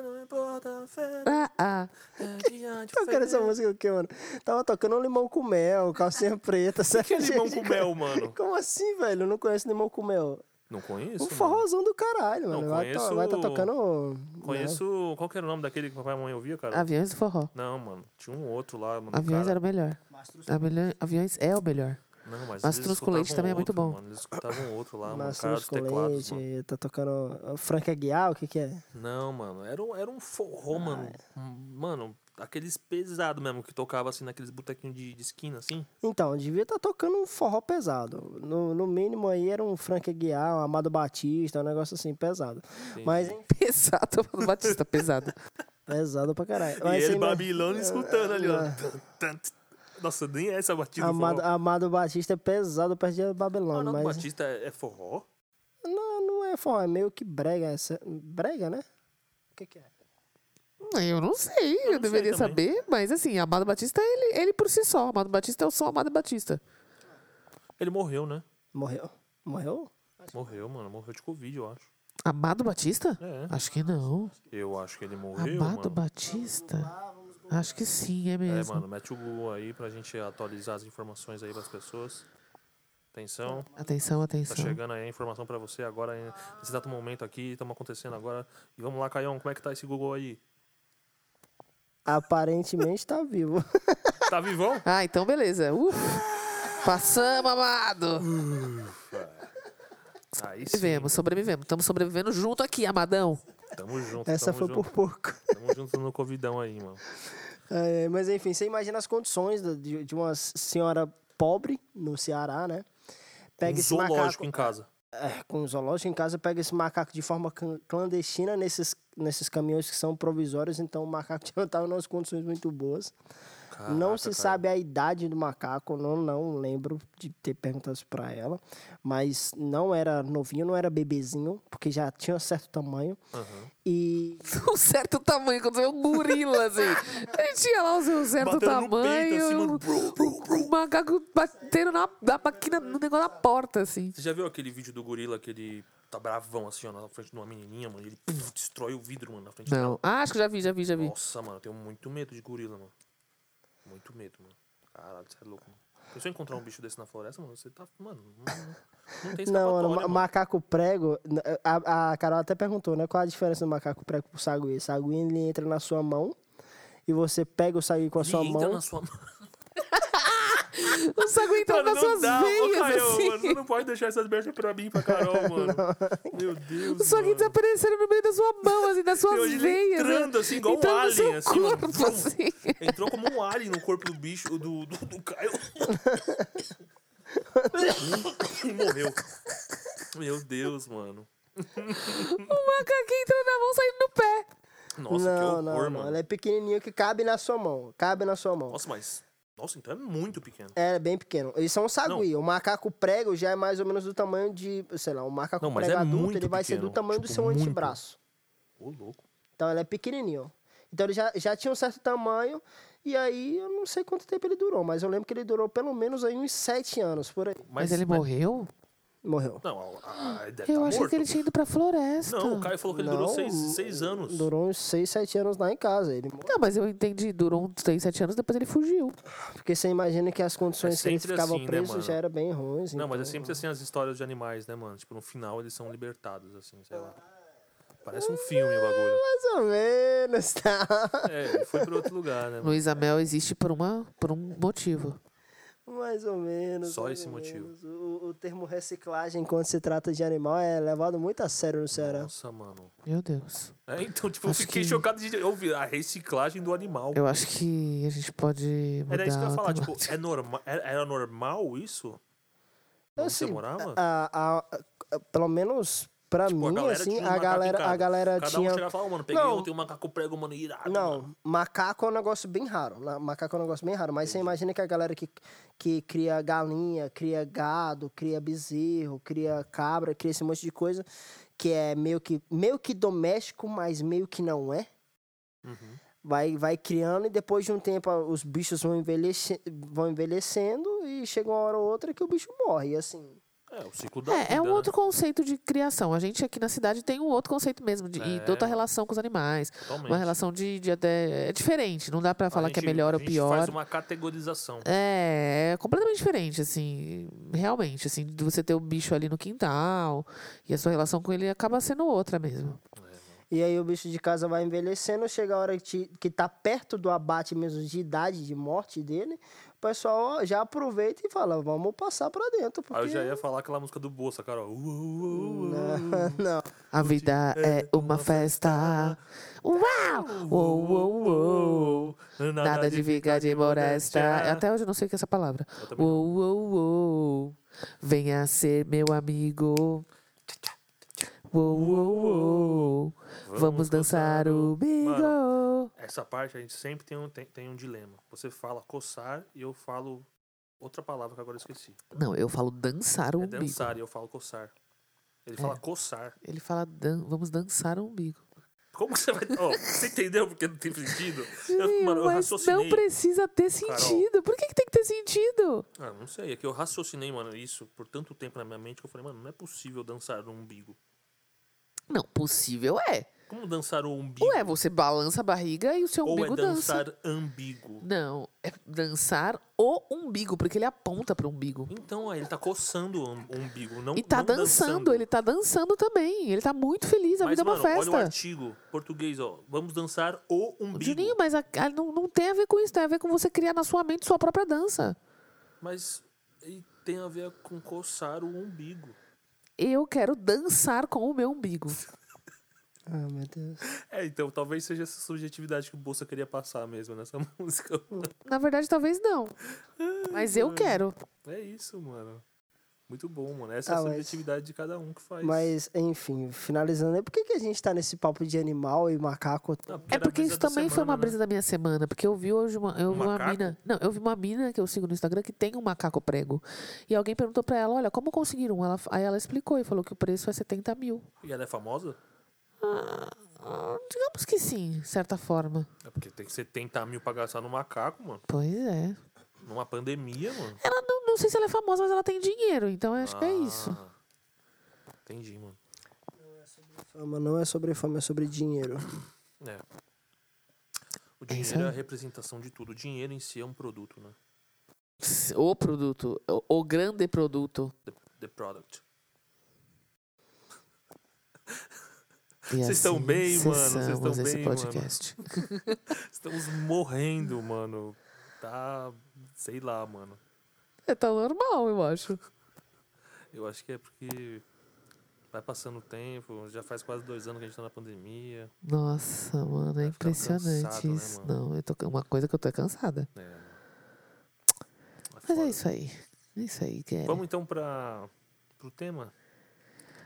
não importa a feira. Ah, ah. É dia de Tocando feira. essa música o quê, mano? Tava tocando um limão com mel, calcinha preta, O que é limão com mel, mano? [LAUGHS] Como assim, velho? Eu não conheço limão com mel. Não conheço, Um mano. forrozão do caralho, Não, mano. Vai, to- conheço- vai tá tocando. Conheço... Qual que era o nome daquele que papai e mamãe ouvia, cara? Aviões do forró. Não, mano. Tinha um outro lá, mano. Aviões cara. era o melhor. Aviões- Aviões é o melhor. Não, mas Mastruz com leite também é muito outro, bom. Mano. Eles escutavam outro lá, mano. Mas O cara dos com leite, mano. tá tocando. Frank Aguiar, o que que é? Não, mano. Era um, era um forró, mano. Ah, é. Um- Mano, aqueles pesados mesmo, que tocava assim naqueles botequinhos de, de esquina, assim. Então, devia estar tocando um forró pesado. No, no mínimo aí era um Frank Aguiar, um Amado Batista, um negócio assim, pesado. Entendi. Mas, [LAUGHS] Pesado, Mano Batista, pesado. [LAUGHS] pesado pra caralho. E Mas ele, você ima- Babilônia, escutando ali, ó. Tan. Nossa, nem é essa batida do Amado, forró. Amado Batista é pesado perto de Babilônia, Arnaldo mas Batista é é forró? não, não é forró, é meio que brega. essa- Brega, né? O que que é? Eu não sei, eu, sei deveria também. saber, mas assim, Amado Batista, ele, ele por si só. Amado Batista é o som Amado Batista. Ele morreu, né? Morreu? Morreu? Morreu, mano. Morreu de Covid, eu acho. Amado Batista? É. Acho que não. Eu acho que ele morreu, Amado mano. Batista? Acho que sim, é É, mesmo. mano, mete o Google aí pra gente atualizar as informações aí pras pessoas. Atenção, Atenção, tá atenção. chegando aí a informação pra você agora, nesse exato momento aqui, estamos acontecendo agora. E vamos lá, Caião, como é que tá esse Google aí? Aparentemente tá vivo. [LAUGHS] Tá vivão? Ah, então beleza. Uf. Passamos, amado. Aí sim. Sobrevivemos, sobrevivemos. Estamos sobrevivendo junto aqui, amadão. Tamo junto, Essa tamo foi junto. por pouco. Tamo junto no Covidão aí, mano. É, mas enfim, você imagina as condições de, de uma senhora pobre no Ceará, né? Pega um esse zoológico macaco. em casa. É, com um zoológico em casa, pega esse macaco de forma clan- clandestina nesses, nesses caminhões que são provisórios, então o macaco [LAUGHS] já não estava em umas condições muito boas. Não Caraca, se cara. sabe a idade do macaco, não, não lembro de ter perguntado isso pra ela, mas não era novinho, não era bebezinho, porque já tinha certo tamanho. Aham. E [LAUGHS] Um certo tamanho, quando um gorila, assim. [LAUGHS] Ele tinha lá o seu certo Batendo no tamanho. peito, assim, mano. o macaco batendo na, na máquina, no negócio da porta, assim. Você já viu aquele vídeo do gorila que ele tá bravão assim, ó, na frente de uma menininha, mano? Ele puf, destrói o vidro, mano, na frente dela. Não. Ah, acho que já vi, já vi, já vi. Nossa, mano, eu tenho muito medo de gorila, mano. Muito medo, mano. Caralho, você é louco, mano. Se eu encontrar um bicho desse na floresta, mano, você tá. Mano, não, não tem [LAUGHS] Não, mano, ma- mano. macaco prego. A, a Carol até perguntou, né? Qual a diferença do macaco prego pro sagui? Sagui ele entra na sua mão e você pega o sagui com a Ele sua entra mão. na sua mão. O saco entrando Mano, nas não suas dá, ô, veias, Caio, assim. mano, você não pode deixar essas merdas pra mim, pra Carol, mano. [LAUGHS] Meu Deus, O mano. desaparecendo no meio da sua mão, assim, das suas ele veias. entrando, assim, igual um entrando no alien, seu assim, mano. corpo, Vrum. assim. Entrou como um alien no corpo do bicho, do, do, do Caio. e [LAUGHS] morreu. Meu Deus, mano. O macaquinho entrando na mão, saindo no pé. Nossa, não, que horror, não, mano. não. Ele é pequenininho que cabe na sua mão. Cabe na sua mão. Nossa, mas. Nossa, então é muito pequeno. É bem pequeno. Eles são sagui. O macaco prego já é mais ou menos do tamanho de, sei lá, o macaco Não, mas prego é adulto, ele vai ser do pequeno, tamanho do tipo, seu muito. antebraço. Ô, louco. Então ele é pequenininho. Então ele já, já tinha um certo tamanho E aí eu não sei quanto tempo ele durou, mas eu lembro que ele durou pelo menos aí uns sete anos por aí. Mas, ele morreu? Morreu. Não, a- a- ele deve Eu tá achei morto. que ele tinha ido pra floresta. Não, o Caio falou que ele durou Não, seis, seis anos. Durou uns seis, sete anos lá em casa. Ele. Não, mas eu entendi, durou uns 6, 7 anos, depois ele fugiu. Porque você imagina que as condições que eles sempre ficavam assim, né, presos mano? já eram bem ruins. Não, mas é então- sempre assim as histórias de animais, né, mano? Tipo, no final eles são libertados, assim, sei lá. Parece um filme o bagulho. Mais ou menos, tá? É, ele foi pra outro lugar, né? mano? Luísa Mel existe por, uma, por um motivo. Mais ou menos. Só esse motivo. menos. O, o termo reciclagem, quando se trata de animal, é levado muito a sério no Ceará. Nossa, mano. Meu Deus. É, então, tipo, eu Acho fiquei que- chocado de ouvir a reciclagem do animal. Eu acho que a gente pode mudar Era isso que eu ia falar, tipo, é norma era, era normal isso? Onde você Assim, morava? A, a- a- pelo menos pra Tipo, a mim, assim, tinha a macaco em galera, a galera Cada um tinha. chegava e falava, mano, peguei Não. ontem um macaco prego, mano, irado. Não, mano. macaco é um negócio bem raro. na- Macaco é um negócio bem raro. Mas você imagina que a galera que, que cria galinha, cria gado, cria bezerro, cria cabra, cria esse monte de coisa, que é meio que, meio que doméstico, mas meio que não é. Uhum. Vai, vai criando e depois de um tempo a- os bichos vão, envelhece, vão envelhecendo e chega uma hora ou outra que o bicho morre. E assim, É, o ciclo da vida, É, é um né? outro conceito de criação. A gente aqui na cidade tem um outro conceito mesmo, de, e É. de outra relação com os animais. Totalmente. Uma relação de, de até. É diferente, não dá pra A falar que é gente- melhor a ou gente pior. faz uma categorização. É, é completamente diferente, assim, realmente, assim, de você ter o bicho ali no quintal e a sua relação com ele acaba sendo outra mesmo. E aí o bicho de casa vai envelhecendo, chega a hora que, te- que tá perto do abate mesmo de idade, de morte dele, pessoal já aproveita e fala, vamos passar pra dentro. Porque... Aí eu já ia falar aquela música do Bolsa, cara. ó. Uh, uh, uh, uh. Não, [LAUGHS] não. A vida é uma festa. Uau! Uou, uou, uou. Nada de ficar de molesta. Até hoje eu não sei o que é essa palavra. Uou, uou, uou. Venha ser meu amigo. Uou, uou, uou. Vamos dançar o bingo. Essa parte a gente sempre tem um, tem, tem um dilema. Você fala coçar e eu falo outra palavra que agora eu esqueci. Não, eu falo dançar o É umbigo. dançar e eu falo coçar. Ele É. fala coçar. Ele fala, dan vamos dançar o umbigo. Como que você vai. Ó, você entendeu porque não tem sentido? Eu, mano, eu Mas raciocinei. não precisa ter sentido. Por que, que tem que ter sentido? Ah, não sei. É que eu raciocinei, mano, isso por tanto tempo na minha mente que eu falei, mano, não é possível dançar no umbigo. Não, possível é. Como dançar o umbigo? Ué, você balança a barriga e o seu Ou umbigo é dança. dançar ambíguo? Não, é dançar o umbigo, porque ele aponta para o umbigo. Então, aí ele tá coçando o um- umbigo, não E tá não dançando, ele tá dançando também. Ele tá muito feliz, a Mas, vida é uma mano, olha o festa. artigo português, ó. Vamos dançar o umbigo. Juninho, mas a- a- não, não tem a ver com isso, tem a ver com você criar na sua mente sua própria dança. Mas e tem a ver com coçar o umbigo. Eu quero dançar com o meu umbigo. Ah, meu Deus. É, então talvez seja essa subjetividade que o Bolsa queria passar mesmo nessa [LAUGHS] música. Na verdade, talvez não. Mas eu quero. É isso, mano. Muito bom, mano. Essa é Ah, a mas- subjetividade de cada um que faz. Mas, enfim, finalizando aí, por que, que a gente tá nesse papo de animal e macaco? Não, É era a porque isso também foi semana, uma né? brisa da minha semana. Porque eu vi hoje uma, eu Um vi uma macaco? mina. Não, eu vi uma mina que eu sigo no Instagram que tem um macaco prego. E alguém perguntou pra ela: olha, como conseguiram? Ela, aí ela explicou e falou que o preço é 70 mil. E ela é famosa? Ah, digamos que sim, de certa forma. É porque tem 70 mil pra gastar no macaco, mano. Pois é. Numa pandemia, mano. Ela não, não sei se ela é famosa, mas ela tem dinheiro. Então eu acho que é isso. Ah, Entendi, mano. Fama não é sobre fama, é sobre dinheiro. É. O É isso dinheiro é a aí. representação de tudo. O dinheiro em si é um produto, né? O produto, o, o grande produto. The, the product. E Vocês estão assim bem, mano? Vocês estão esse bem, mano? podcast. [LAUGHS] [LAUGHS] Estamos morrendo, mano. Tá. Sei lá, mano. É, tá normal, eu acho. Eu acho que é porque vai passando o tempo, já faz quase dois anos que a gente tá na pandemia. Nossa, mano, é impressionante cansado, né, isso. mano? Não, eu tô, uma coisa que eu tô é cansada. É. É Mas é isso aí. É isso aí, Kelly. Vamos então para pro tema?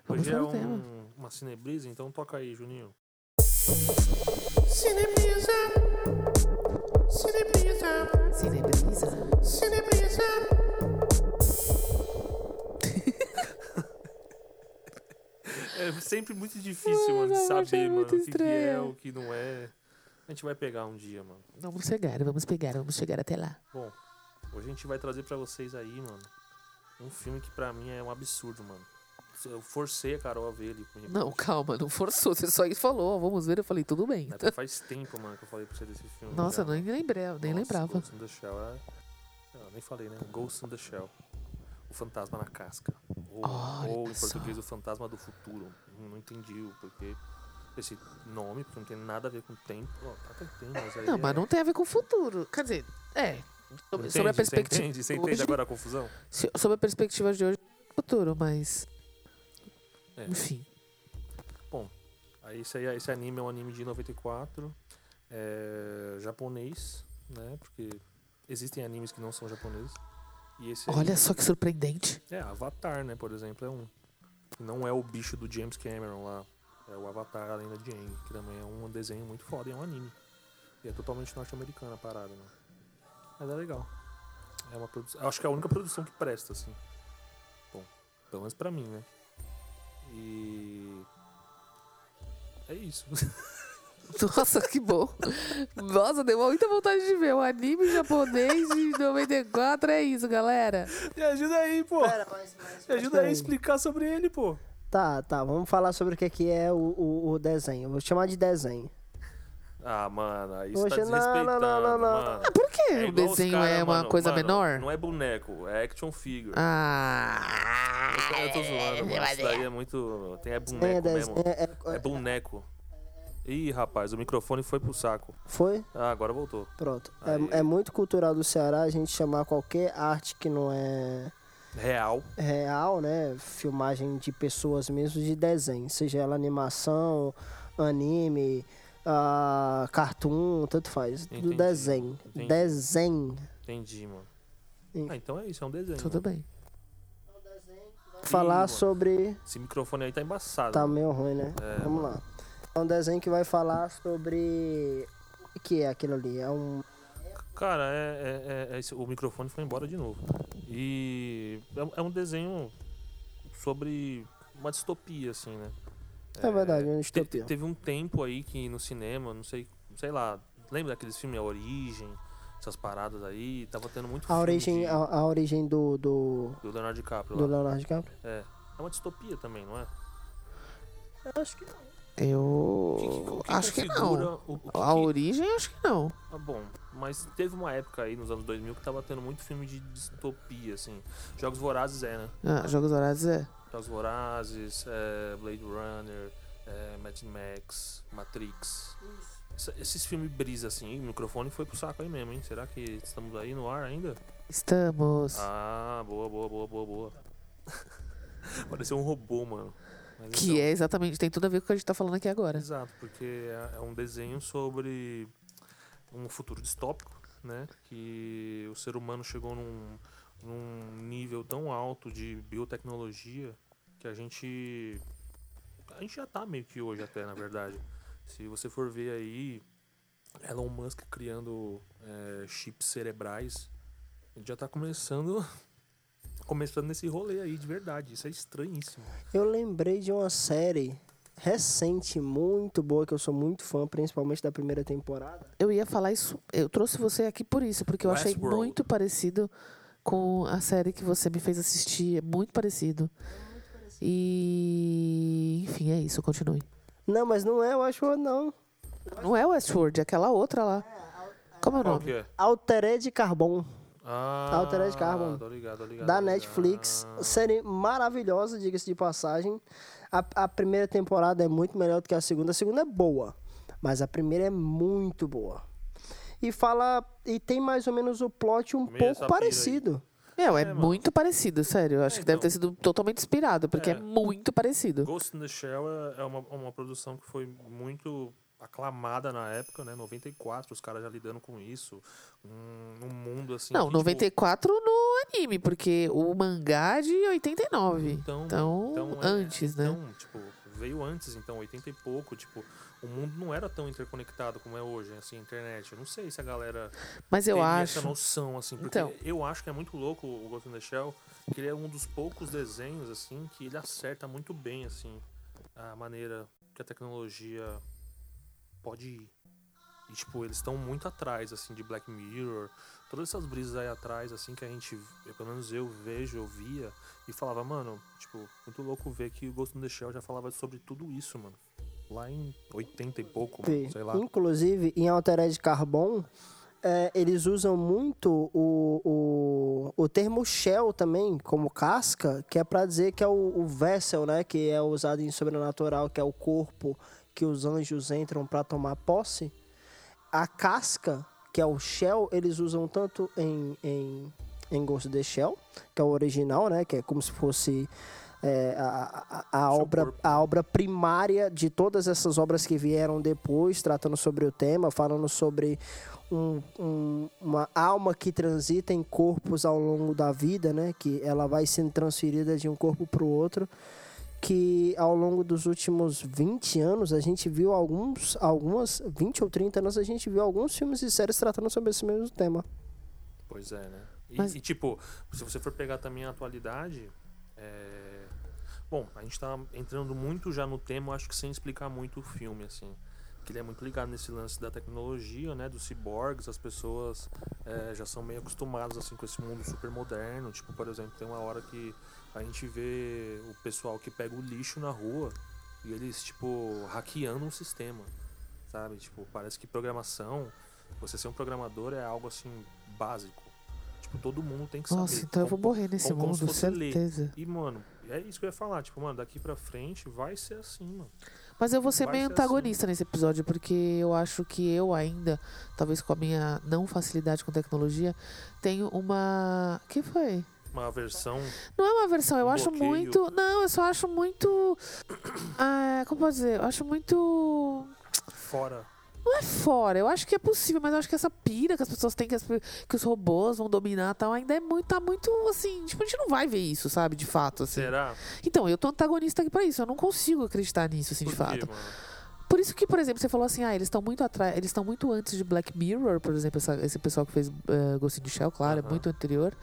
Vamos Hoje é para um, tema. uma cinebrisa, então toca aí, Juninho. Cinebrisa. Cinebrisa. Cinebrisa. Cinebrisa. [LAUGHS] É sempre muito difícil, mano, achei saber, mano, o que, que é, o que não é. A gente vai pegar um dia, mano. Vamos chegar, vamos pegar, vamos chegar até lá. Bom, hoje a gente vai trazer pra vocês aí, mano, um filme que pra mim é um absurdo, mano. Eu forcei a Carol a ver ele. Não, calma, não forçou. Você só falou, vamos ver. Eu falei, tudo bem. É, porque faz tempo, mano, que eu falei pra você desse filme. Nossa, já. nem lembrei, nem Nossa, lembrava. Ghost in the Shell é... Eu nem falei, né? Ghost in the Shell. O fantasma na casca. Ou, ou em só. português, o fantasma do futuro. Não entendi o porquê esse nome, porque não tem nada a ver com tempo. Ó, até tem, mas aí Não, é... mas não tem a ver com o futuro. Quer dizer, é. Sobre, sobre a Entende? Você perspectiva. entende? Você entende hoje- agora a confusão? Sobre a perspectiva de hoje, é futuro, mas. É. Enfim. Aí esse, aí, esse anime é um anime de 94, é japonês, né? Porque existem animes que não são japoneses. E esse aí- Olha só que surpreendente. É, Avatar, né, por exemplo, é um. Não é o bicho do James Cameron lá. É o Avatar, a lenda de Aang, que também é um desenho muito foda é um anime. E é totalmente norte-americana a parada, né? Mas é legal. É uma produção. Acho que é a única produção que presta, assim. Bom, pelo menos pra mim, né? E. É isso. [LAUGHS] Nossa, que bom. Nossa, deu muita vontade de ver. O anime japonês de 94 é isso, galera. Me ajuda aí, pô! Pera, mas, mas, Me ajuda aí a explicar sobre ele, pô! Tá, tá, vamos falar sobre o que que é o, o, o desenho. Eu Vou chamar de desenho. Ah, mano, aí você tá Poxa, não, não, desrespeitando, não, não, não. mano. Ah, por É o igual os desenho cara, é uma mano, coisa mano, menor? Não é boneco, é action figure. Ah. Eu tô zoando, mano. Isso daí é muito. Tem é boneco é mesmo. É, é- É boneco. Ih, rapaz, o microfone foi pro saco. Foi? Ah, agora voltou. Pronto. É, é muito cultural do Ceará a gente chamar qualquer arte que não é Real. real, né? Filmagem de pessoas mesmo de desenho. Seja ela animação, anime, ah, cartoon, tanto faz. Do Entendi, desenho. entendi. Desenho. Entendi, mano. Ah, então é isso, é um desenho. Tudo mano. bem. Falar mano. sobre. Esse microfone aí tá embaçado. Tá mano. meio ruim, né? É, Vamos lá. É um desenho que vai falar sobre. O que é aquilo ali? É um. Cara, é, é- é- esse- o microfone foi embora de novo. E é, é um desenho sobre uma distopia, assim, né? É verdade, uma Te- distopia. teve um tempo aí que no cinema, não sei, sei lá, lembra daqueles filmes A Origem, essas paradas aí? Tava tendo muito A filme origem, de- a, a origem do, do, do Leonardo DiCaprio do lá. Leonardo DiCaprio? É. É uma distopia também, não é? Eu acho que não. Eu que- que acho que não. o- o que A origem, acho que não. Ah, bom, mas teve uma época aí nos anos 2000 que tava tendo muito filme de distopia, assim. Jogos Vorazes é, né? Ah, Jogos Horários é. Jogos Vorazes, é, Blade Runner, é, Mad Max, Matrix. Essa- Esses filmes brisa assim, o microfone foi pro saco aí mesmo, hein? Será que estamos aí no ar ainda? Estamos. Ah, boa, boa, boa, boa, boa. [LAUGHS] Pareceu um robô, mano. Mas que então, é exatamente, tem tudo a ver com o que a gente tá falando aqui agora. Exato, porque é é um desenho sobre um futuro distópico, né? Que o ser humano chegou num, num nível tão alto de biotecnologia que a gente. A gente já tá meio que hoje até, na verdade. Se você for ver aí, Elon Musk criando é, chips cerebrais, a gente já tá começando. [LAUGHS] Começando nesse rolê aí, de verdade. Isso é estranhíssimo. Eu lembrei de uma série recente, muito boa, que eu sou muito fã, principalmente da primeira temporada. Eu ia falar isso, eu trouxe você aqui por isso, porque eu achei Westworld. muito parecido com a série que você me fez assistir. É muito parecido. E. Enfim, é isso, continue. Não, mas não é, eu acho, não. Não é Westworld, é aquela outra lá. Como é o Qual nome? que é? Altered Carbon, Ah, Altered Carbon. Tô ligado, tô ligado. da tô ligado. Netflix. Série maravilhosa, diga-se de passagem. A, a primeira temporada é muito melhor do que a segunda. A segunda é boa, mas a primeira é muito boa. E fala. E tem mais ou menos o plot um Meio pouco parecido. Meu, é, É, mano. muito parecido, sério. Eu acho É, que deve então. ter sido totalmente inspirado, porque é, É. muito parecido. Ghost in the Shell é é uma, uma produção que foi muito aclamada na época, né? 94, os caras já lidando com isso. Um, um mundo assim. Não, que, tipo, 94 no anime, porque o mangá é de 89. Então, Então, é- antes, né? Então, tipo, veio antes, então, 80 e pouco, tipo, o mundo não era tão interconectado como é hoje, assim, a internet. Eu não sei se a galera Mas eu acho. essa noção, assim, porque Então. eu acho que é muito louco o Ghost in the Shell, que ele é um dos poucos desenhos, assim, que ele acerta muito bem, assim, a maneira que a tecnologia pode ir. E, tipo, eles estão muito atrás, assim, de Black Mirror. Todas essas brisas aí atrás, assim, que a gente, pelo menos eu vejo, eu via. E falava, mano, tipo, muito louco ver que o Ghost in the Shell já falava sobre tudo isso, mano. Lá em 80 e pouco, mano, sei lá. Inclusive, em Altered Carbon, é, eles usam muito o, o, o termo shell também, como casca, que é para dizer que é o, o vessel, né? Que é usado em sobrenatural, que é o corpo que os anjos entram para tomar posse. A casca, que é o shell, eles usam tanto em, em, em Ghost in the Shell, que é o original, né? Que é como se fosse é, a, a, a obra, corpo. a obra primária de todas essas obras que vieram depois, tratando sobre o tema, falando sobre um- um- uma alma que transita em corpos ao longo da vida, né? Que ela vai sendo transferida de um corpo para o outro. Que ao longo dos últimos 20 anos a gente viu alguns, algumas, 20 ou 30 anos, a gente viu alguns filmes e séries tratando sobre esse mesmo tema. Pois é, né? E, Mas- e, tipo, se você for pegar também a atualidade. é, Bom, a gente tá entrando muito já no tema, eu acho que sem explicar muito o filme, assim. Que ele é muito ligado nesse lance da tecnologia, né? Dos ciborgues, as pessoas é, já são meio acostumadas, assim, com esse mundo super moderno. Tipo, por exemplo, tem uma hora que a gente vê o pessoal que pega o lixo na rua e eles, tipo, hackeando um sistema, sabe? Tipo, parece que programação, você ser um programador é algo, assim, básico. Tipo, todo mundo tem que Nossa, saber. então eu vou como- morrer nesse como- como mundo, ler. certeza. E, mano, é isso que eu ia falar. Tipo, mano, daqui pra frente vai ser assim, mano. Mas eu vou ser Vai meio ser antagonista nesse episódio, porque eu acho que eu ainda, talvez com a minha não facilidade com tecnologia, tenho uma. que foi? Uma versão. Não é uma versão, eu Um acho bloqueio. muito. Não, eu só acho muito. [COUGHS] Ah, como pode dizer? Eu acho muito. Fora. Não é fora, eu acho que é possível, mas eu acho que essa pira que as pessoas têm, que, as que os robôs vão dominar e tal, ainda é muito, tá muito assim. Tipo, a gente não vai ver isso, sabe, de fato, assim. Será? Então, eu tô antagonista aqui pra isso, eu não consigo acreditar nisso, assim, Por de quê, fato. mano? Por isso que, por exemplo, você falou assim, ah, eles estão muito atrás, eles estão muito antes de Black Mirror, por exemplo, essa- esse pessoal que fez uh, Ghost in the Shell, claro, é Aham. muito anterior.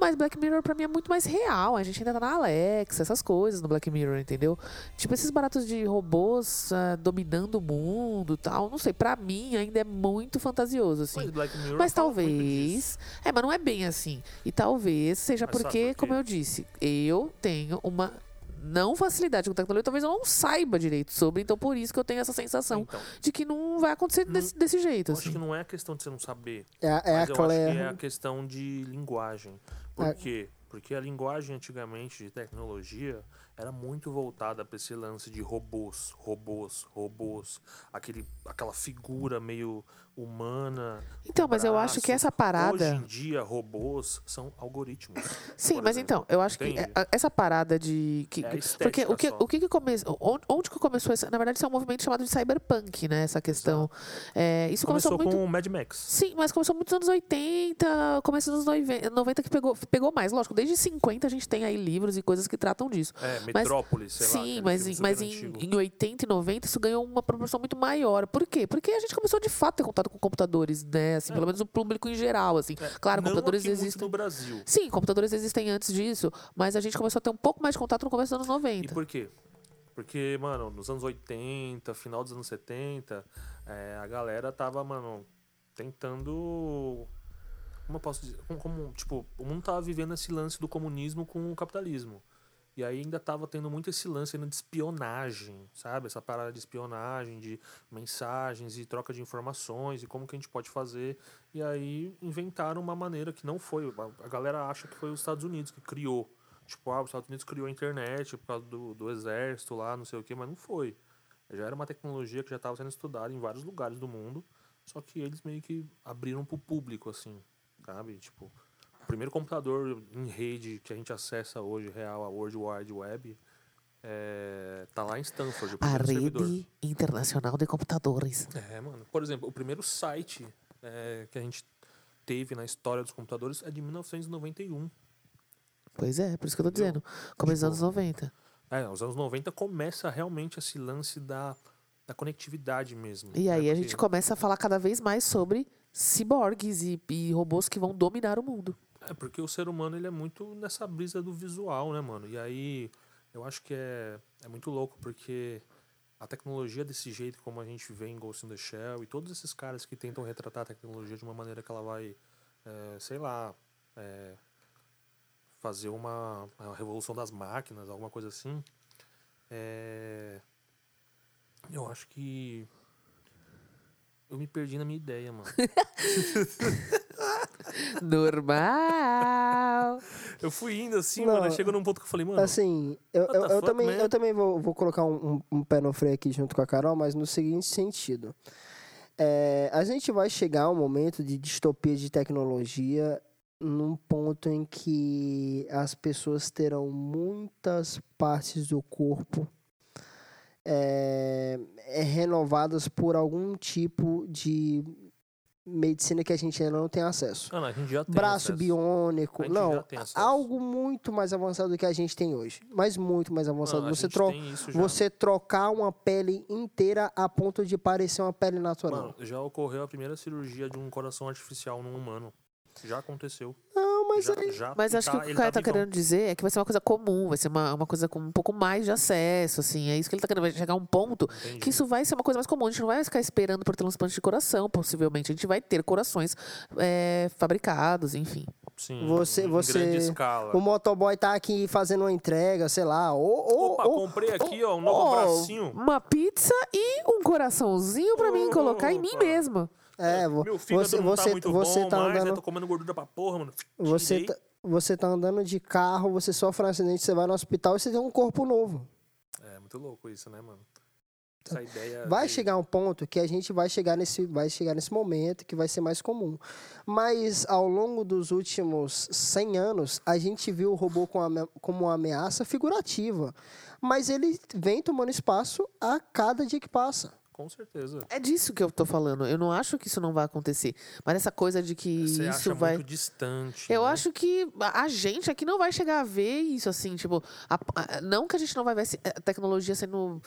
Mas Black Mirror pra mim é muito mais real. A gente ainda tá na Alexa, essas coisas no Black Mirror, entendeu? Tipo, esses baratos de robôs ah, dominando o mundo e tal. Não sei, pra mim ainda é muito fantasioso, assim. Mas Black Mirror Mas talvez. É, mas não é bem assim. E talvez seja Mas porque, como eu disse, eu tenho uma não facilidade com tecnologia, talvez eu não saiba direito sobre, então por isso que eu tenho essa sensação Então, de que não vai acontecer Não- desse, desse jeito, eu acho assim. que não é a questão de você não saber. É, é mas a eu acho que é a questão de linguagem. Por É. quê? Porque a linguagem antigamente de tecnologia era muito voltada para esse lance de robôs, robôs, robôs, aquele, aquela figura meio humana. Então, mas eu acho que essa parada. Hoje em dia, robôs são algoritmos. Sim, mas então, eu acho que Entende? é- essa parada de. Que, É porque o que, só. o que, que começou. Onde, que começou essa. Na verdade, isso é um movimento chamado de cyberpunk, né? Essa questão. É, isso começou, Começou muito. com o Mad Max. Sim, mas começou muito nos anos 80, começo dos anos 90, 90 que pegou, pegou mais. Lógico, desde 50 a gente tem aí livros e coisas que tratam disso. É, Metrópolis, sei lá. Sim, aquele mas, mas em, antigo. em 80 e 90 isso ganhou uma proporção muito maior. Por quê? Porque a gente começou de fato a ter contato com computadores, né? Assim, É. pelo menos o público em geral, assim. Claro, Não computadores existem. no Brasil. Sim, computadores existem antes disso, mas a gente começou a ter um pouco mais de contato no começo dos anos E 90. por quê? Porque, mano, nos anos 80, final dos anos 70, é, a galera tava, mano, tentando. Como eu posso dizer? Como, como, tipo, o mundo tava vivendo esse lance do comunismo com o capitalismo. E aí ainda tava tendo muito esse lance ainda de espionagem, sabe? Essa parada de espionagem, de mensagens e troca de informações e como que a gente pode fazer. E aí inventaram uma maneira que não foi. A- galera acha que foi os Estados Unidos que criou. Tipo, ah, os Estados Unidos criou a internet por causa do, do exército lá, não sei o quê, mas não foi. Já era uma tecnologia que já estava sendo estudada em vários lugares do mundo, só que eles meio que abriram pro público, assim, sabe? Tipo, o primeiro computador em rede que a gente acessa hoje, real, a World Wide Web, é, tá lá em Stanford, A primeiro servidor. rede internacional de computadores. É, mano. Por exemplo, o primeiro site é, que a gente teve na história dos computadores é de 1991. Pois é, por isso que eu tô Entendeu? dizendo. Começo dos Tipo, anos 90. É, nos anos 90 começa realmente esse lance da, da conectividade mesmo. E né? aí a Porque- gente começa a falar cada vez mais sobre ciborgues e, e robôs que vão dominar o mundo. É, porque o ser humano ele é muito nessa brisa do visual, né, mano? E aí eu acho que é, é muito louco, porque a tecnologia desse jeito como a gente vê em Ghost in the Shell e todos esses caras que tentam retratar a tecnologia de uma maneira que ela vai, é, sei lá, é, fazer uma, uma revolução das máquinas, alguma coisa assim. É, eu acho que eu me perdi na minha ideia, mano. [LAUGHS] Normal. [LAUGHS] Eu fui indo assim, Não, mano. Chegou num ponto que eu falei, mano. Assim, eu, eu, eu também, man? eu também vou, vou colocar um, um- um pé no freio aqui junto com a Carol, mas no seguinte sentido. É, a gente vai chegar a um momento de distopia de tecnologia num ponto em que as pessoas terão muitas partes do corpo é, é, renovadas por algum tipo de medicina que a gente ainda não tem acesso Ah, não, a gente já tem braço acesso. biônico. A gente já Não, tem acesso. algo muito mais avançado do que a gente tem hoje. Mas muito mais avançado. A você, tro você trocar uma pele inteira a ponto de parecer uma pele natural. Mano, já ocorreu a primeira cirurgia de um coração artificial num humano. Já aconteceu. não, mas já, aí. já, Mas acho que tá- o que o Caio tá vivão. querendo dizer é que vai ser uma coisa comum, vai ser uma, uma coisa com um pouco mais de acesso, assim. É isso que ele tá querendo. Vai chegar a um ponto Entendi. que isso vai ser uma coisa mais comum. A gente não vai ficar esperando por transplante de coração, possivelmente. A gente vai ter corações é, fabricados, enfim. Sim, Você- em você- grande escala. O motoboy tá aqui fazendo uma entrega, sei lá. Ou, ou, Opa, ou- comprei aqui, ó, um novo bracinho. Uma pizza e um coraçãozinho pra mim colocar em mim Opa. É, Meu fígado você, não você, tá muito você bom tá mais, né? andando. Tô comendo gordura pra porra, mano. Você tá, você tá andando de carro, você sofre um acidente, você vai no hospital e você tem um corpo novo. É muito louco isso, né, mano? Essa ideia. Vai de- chegar um ponto que a gente vai chegar nesse, vai chegar nesse momento que vai ser mais comum. Mas ao longo dos últimos 100 anos, a gente viu o robô como uma ameaça figurativa. Mas ele vem tomando espaço a cada dia que passa. Com certeza. É disso que eu tô falando. Eu não acho que isso não vai acontecer. Mas essa coisa de que Você isso acha vai. muito distante. Eu né? acho que a gente aqui não vai chegar a ver isso assim, tipo, a- a- não que a gente não vai ver a tecnologia sendo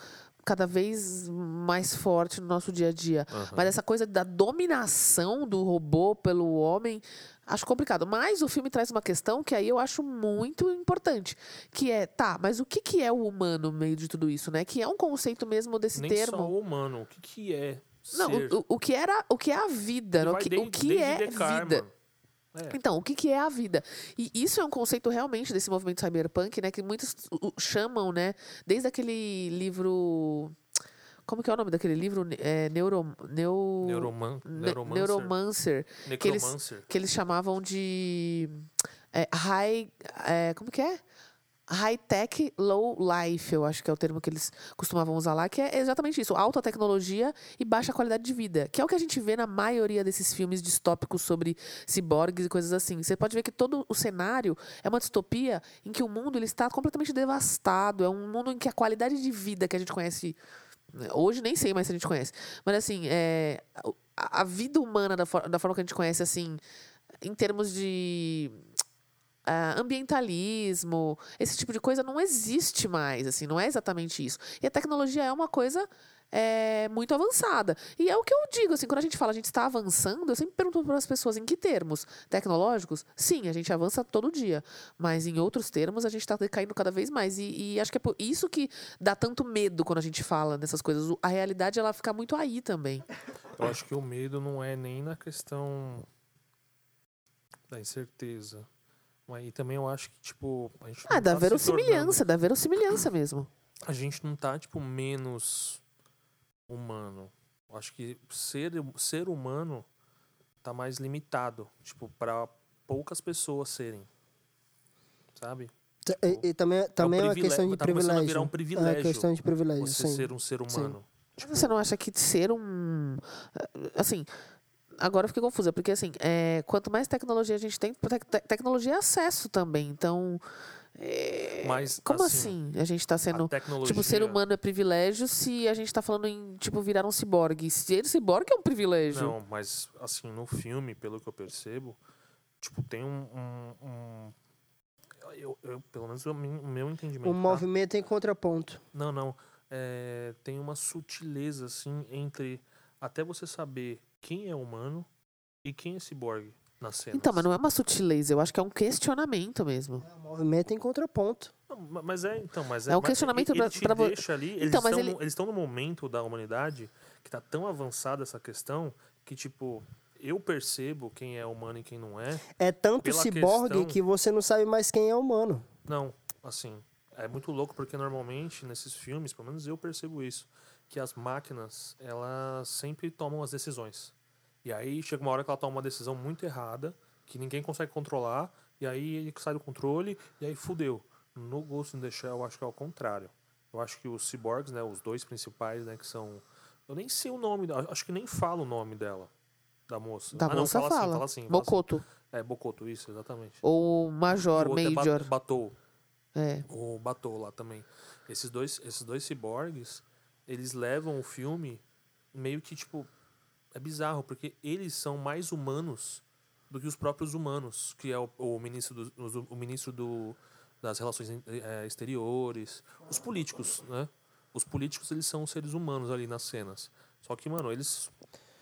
cada vez mais forte no nosso dia a dia, Aham. mas essa coisa da dominação do robô pelo homem, acho complicado. Mas o filme traz uma questão que aí eu acho muito importante, que é, tá, mas o que que é o humano no meio de tudo isso, né? Que é um conceito mesmo desse Nem termo. só o humano. O que, que é Não, ser? o, o- que era, o que é a vida, né? o que, desde- o que é Descartes, vida. mano. É. Então, o que, que é a vida? E isso é um conceito realmente desse movimento cyberpunk, né? Que muitos chamam, né? Desde aquele livro. Como que é o nome daquele livro? É, neuro, neu, Neuroman, ne- neuromancer. Neuromancer. Que eles, que eles chamavam de. é, high. é, como que é? High tech, low life, eu acho que é o termo que eles costumavam usar lá, que é exatamente isso: alta tecnologia e baixa qualidade de vida. Que é o que a gente vê na maioria desses filmes distópicos sobre ciborgues e coisas assim. Você pode ver que todo o cenário é uma distopia em que o mundo ele está completamente devastado. É um mundo em que a qualidade de vida que a gente conhece. Né, Hoje nem sei mais se a gente conhece. Mas assim, é, a, a vida humana da, for- da forma que a gente conhece, assim, em termos de ah, ambientalismo, esse tipo de coisa não existe mais, assim, não é exatamente isso. E a tecnologia é uma coisa é, muito avançada. E é o que eu digo, assim, quando a gente fala a gente está avançando, eu sempre pergunto para as pessoas em que termos tecnológicos. Sim, a gente avança todo dia, mas em outros termos a gente está decaindo cada vez mais. E, e acho que é por isso que dá tanto medo quando a gente fala dessas coisas. A realidade ela fica muito aí também. Eu acho que o medo não é nem na questão da incerteza. Mas e também eu acho que, tipo, a gente Ah, da tá verossimilhança, da verossimilhança mesmo. A gente não tá, tipo, menos humano. Eu acho que ser, ser humano tá mais limitado, tipo, para poucas pessoas serem. Sabe? E, e também, também é, uma questão de tá começando a privilégio. virar um É uma privilégio questão de privilégio, Você sim. ser um ser humano. Mas você não acha que ser um. Assim. Agora eu fiquei confusa, porque assim, é, quanto mais tecnologia a gente tem, tec- tecnologia é acesso também. Então. é, Mas, como assim, assim, a gente está sendo. tecnologia... Tipo, ser humano é privilégio se a gente está falando em, tipo, virar um ciborgue. Ser ciborgue é um privilégio. Não, mas assim, no filme, pelo que eu percebo, tipo, tem um. um- um- eu, eu- pelo menos o meu o entendimento. Um tá? movimento em contraponto. Não, não. É, tem uma sutileza, assim, entre até você saber quem é humano e quem é ciborgue na cena. Então, mas não é uma sutileza, eu acho que é um questionamento mesmo. É um movimento em contraponto. Não, ma- Mas é, então, mas É um mas questionamento ele pra- te pra vo- deixa ali, eles Então, mas estão ele- no- eles estão no momento da humanidade que tá tão avançada essa questão que tipo, eu percebo quem é humano e quem não é. É tanto ciborgue questão- que você não sabe mais quem é humano. Não, assim, é muito louco porque normalmente nesses filmes, pelo menos eu percebo isso, que as máquinas, elas sempre tomam as decisões. E aí chega uma hora que ela toma uma decisão muito errada, que ninguém consegue controlar, e aí ele sai do controle, e aí fudeu. No Ghost in the Shell, eu acho que é o contrário. Eu acho que os cyborgs, né, os dois principais, né, que são... Eu nem sei o nome, acho que nem fala o nome dela, da moça. Da ah, não, moça fala, fala. assim, fala assim. fala assim. Bocoto. É, Bocoto, isso, exatamente. Ou Major, o é Major. Batou É. o Batou lá também. Esses dois, esses dois ciborgues, eles levam o filme meio que, tipo, é bizarro, porque eles são mais humanos do que os próprios humanos, que é o, o ministro, do, o ministro do, das relações eh, exteriores, os políticos, né? Os políticos, eles são seres humanos ali nas cenas. Só que, mano, eles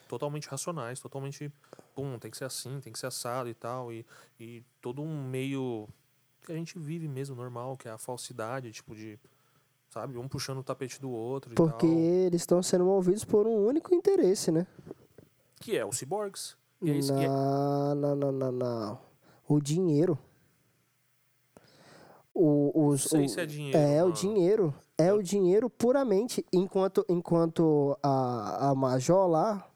totalmente racionais, totalmente, pum, tem que ser assim, tem que ser assado e tal, e, e todo um meio que a gente vive mesmo, normal, que é a falsidade, tipo de, sabe, um puxando o tapete do outro Porque eles estão sendo movidos por um único interesse, né? Que é os ciborgues. E é isso, e é- Não, não, não, não, não. O dinheiro. O, os, Não sei o- se é dinheiro, É, o mano. dinheiro. É o dinheiro puramente. Enquanto, enquanto a, a Major lá,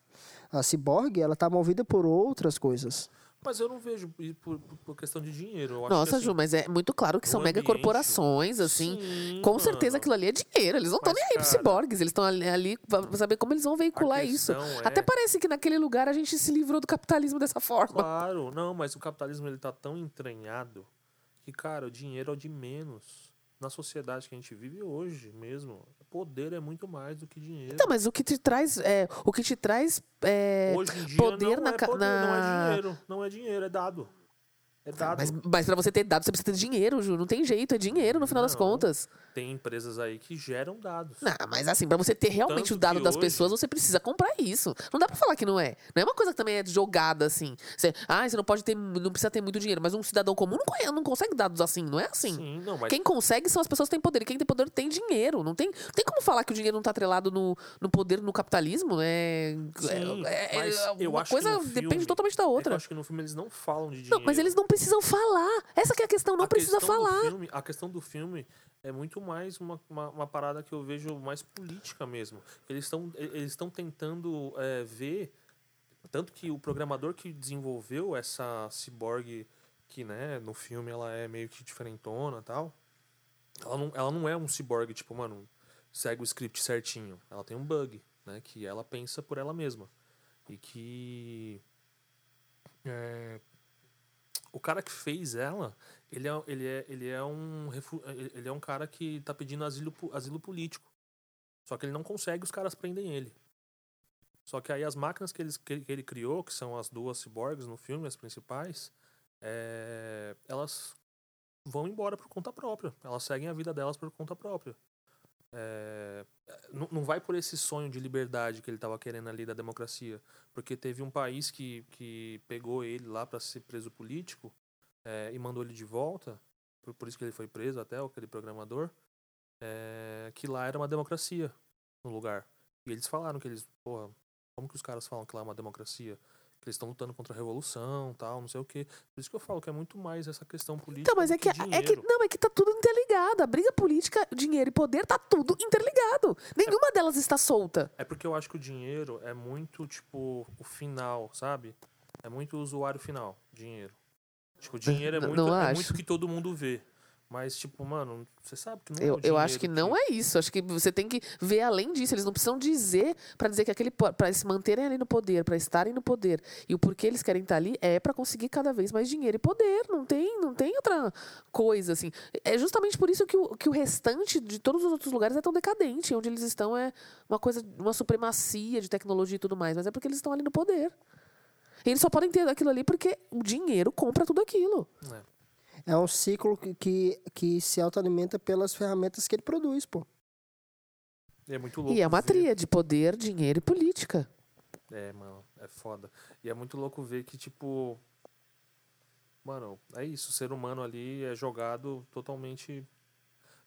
a Cyborg, ela tá movida por outras coisas. Mas eu não vejo por, por- questão de dinheiro. Nossa, que, assim, Ju, mas é muito claro que são mega ambiente- corporações, assim. Sim, Com certeza mano. aquilo ali é dinheiro. Eles não estão nem aí cara, ciborgues. Eles estão ali, ali pra saber como eles vão veicular isso. questão Até é- parece que naquele lugar a gente se livrou do capitalismo dessa forma. Claro, não, mas o capitalismo ele tá tão entranhado que, cara, o dinheiro é o de menos. Na sociedade que a gente vive hoje mesmo, poder é muito mais do que dinheiro. Então, mas o que te traz. É, o que te traz. É, hoje em dia poder não na é poder, não na- é dinheiro. Não é dinheiro, é dado. É dado. mas, mas pra você ter dados, você precisa ter dinheiro, Ju. Não tem jeito, é dinheiro no final das Não. contas. Tem empresas aí que geram dados. Não, mas assim, pra você ter realmente Tanto o dado das hoje- pessoas, você precisa comprar isso. Não dá pra falar que não é. Não é uma coisa que também é jogada assim. Você, ah, você não pode ter, não precisa ter muito dinheiro, mas um cidadão comum não, não consegue dados assim, não é assim. Sim, não, mas Quem consegue são as pessoas que têm poder. E quem tem poder tem dinheiro. Não tem, não tem como falar que o dinheiro não está atrelado no, no poder, no capitalismo. É, Sim, é, é- mas é- eu uma acho que coisa depende totalmente da que eu outra. acho que no filme eles não falam de dinheiro. Não, mas eles não precisam falar. Essa que é a questão, não A precisa questão falar. filme- a questão do filme é muito mais uma, uma, uma parada que eu vejo mais política mesmo. Eles estão eles estão tentando é, ver tanto que o programador que desenvolveu essa cyborg que né no filme ela é meio que diferentona e tal ela não, ela não é um cyborg tipo mano segue o script certinho ela tem um bug né que ela pensa por ela mesma e que é, o cara que fez ela, ele é, ele é, ele é um ele é um cara que tá pedindo asilo, asilo político. Só que ele não consegue, os caras prendem ele. Só que aí as máquinas que, ele- que ele criou, que são as duas ciborgues no filme, as principais, é, elas vão embora por conta própria. Elas seguem a vida delas por conta própria. É, não, não vai por esse sonho de liberdade que ele estava querendo ali da democracia. Porque teve um país que, que pegou ele lá para ser preso político é, e mandou ele de volta, por, por isso que ele foi preso até, aquele programador, é, que lá era uma democracia no lugar. E eles falaram que eles, porra, como que os caras falam que lá é uma democracia? Que eles estão lutando contra a revolução, tal, não sei o quê. Por isso que eu falo que é muito mais essa questão política. Então, mas é que, é que. Não, é que tá tudo interligado. A briga política, dinheiro e poder tá tudo interligado. Nenhuma delas está solta. É porque eu acho que o dinheiro é muito, tipo, o final, sabe? É muito o usuário final, dinheiro. Tipo, o dinheiro é muito, é muito que todo mundo vê. Mas, tipo, mano, você sabe que não é Eu, o eu acho dinheiro que não é isso. Acho que você tem que ver além disso. Eles não precisam dizer para dizer que aquele para se manterem ali no poder, para estarem no poder e o porquê eles querem estar ali é para conseguir cada vez mais dinheiro e poder. Não tem, não tem outra coisa assim. É justamente por isso que o, que o restante de todos os outros lugares é tão decadente. Onde eles estão é uma coisa, uma supremacia de tecnologia e tudo mais. Mas é porque eles estão ali no poder. E eles só podem ter aquilo ali porque o dinheiro compra tudo aquilo. É. É um ciclo que, que, que se autoalimenta pelas ferramentas que ele produz, pô. E é muito louco. E é uma ver- tríade: poder, dinheiro e política. É, mano, é foda. E é muito louco ver que, tipo. Mano, é isso. O ser humano ali é jogado totalmente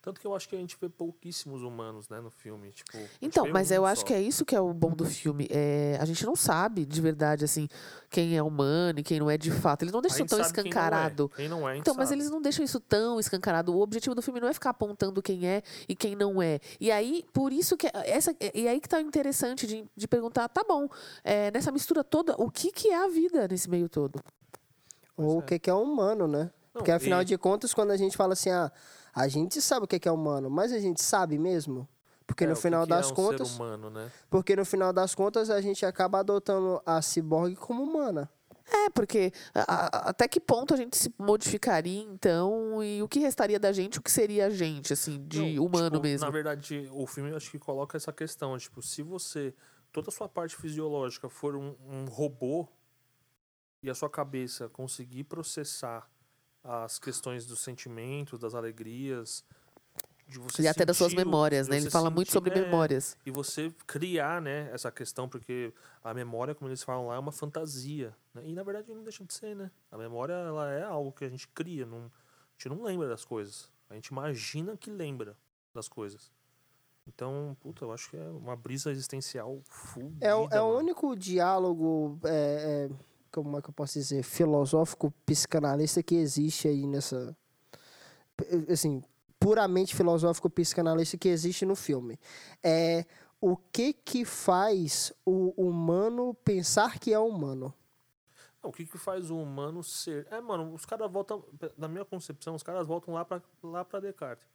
Tanto que eu acho que a gente vê pouquíssimos humanos, né, no filme. Tipo, Então, mas um eu acho só. que é isso que é o bom do filme. É, a gente não sabe de verdade, assim, quem é humano e quem não é de fato. Eles não deixam tão sabe quem não é. escancarado. Quem não é, Então, mas sabe. eles não deixam isso tão escancarado. O objetivo do filme não é ficar apontando quem é e quem não é. E aí, por isso que. Essa, e aí que tá o interessante de, de perguntar, tá bom, é, nessa mistura toda, o que, que é a vida nesse meio todo? Ou é. o que que é humano, né? Não, Porque afinal e- de contas, quando a gente fala assim, ah, a gente sabe o que é humano, mas a gente sabe mesmo? Porque É, no o que final que das é um contas, Ser humano, né? porque no final das contas a gente acaba adotando a ciborgue como humana. É, porque a- a- até que ponto a gente se modificaria, então, e o que restaria da gente, o que seria a gente, assim, de Não, humano tipo, mesmo? Na verdade, o filme eu acho que coloca essa questão, tipo, se você toda a sua parte fisiológica for um, um robô e a sua cabeça conseguir processar as questões dos sentimentos, das alegrias, de você E até das suas memórias, né? Ele fala muito sobre é, memórias. e você criar, né, essa questão, porque a memória, como eles falam lá, é uma fantasia. né? E na verdade não deixa de ser, né? A memória ela é algo que a gente cria, não, a gente não lembra das coisas. A gente imagina que lembra das coisas. Então, puta, eu acho que é uma brisa existencial full. É, o- é o único diálogo, é, é, como é que eu posso dizer, filosófico, psicanalista que existe aí nessa. Assim, puramente filosófico, psicanalista que existe no filme. É o que que faz o humano pensar que é humano? O que, que faz o humano ser? É, mano, os caras voltam. Na minha concepção, os caras voltam lá pra, lá pra Descartes.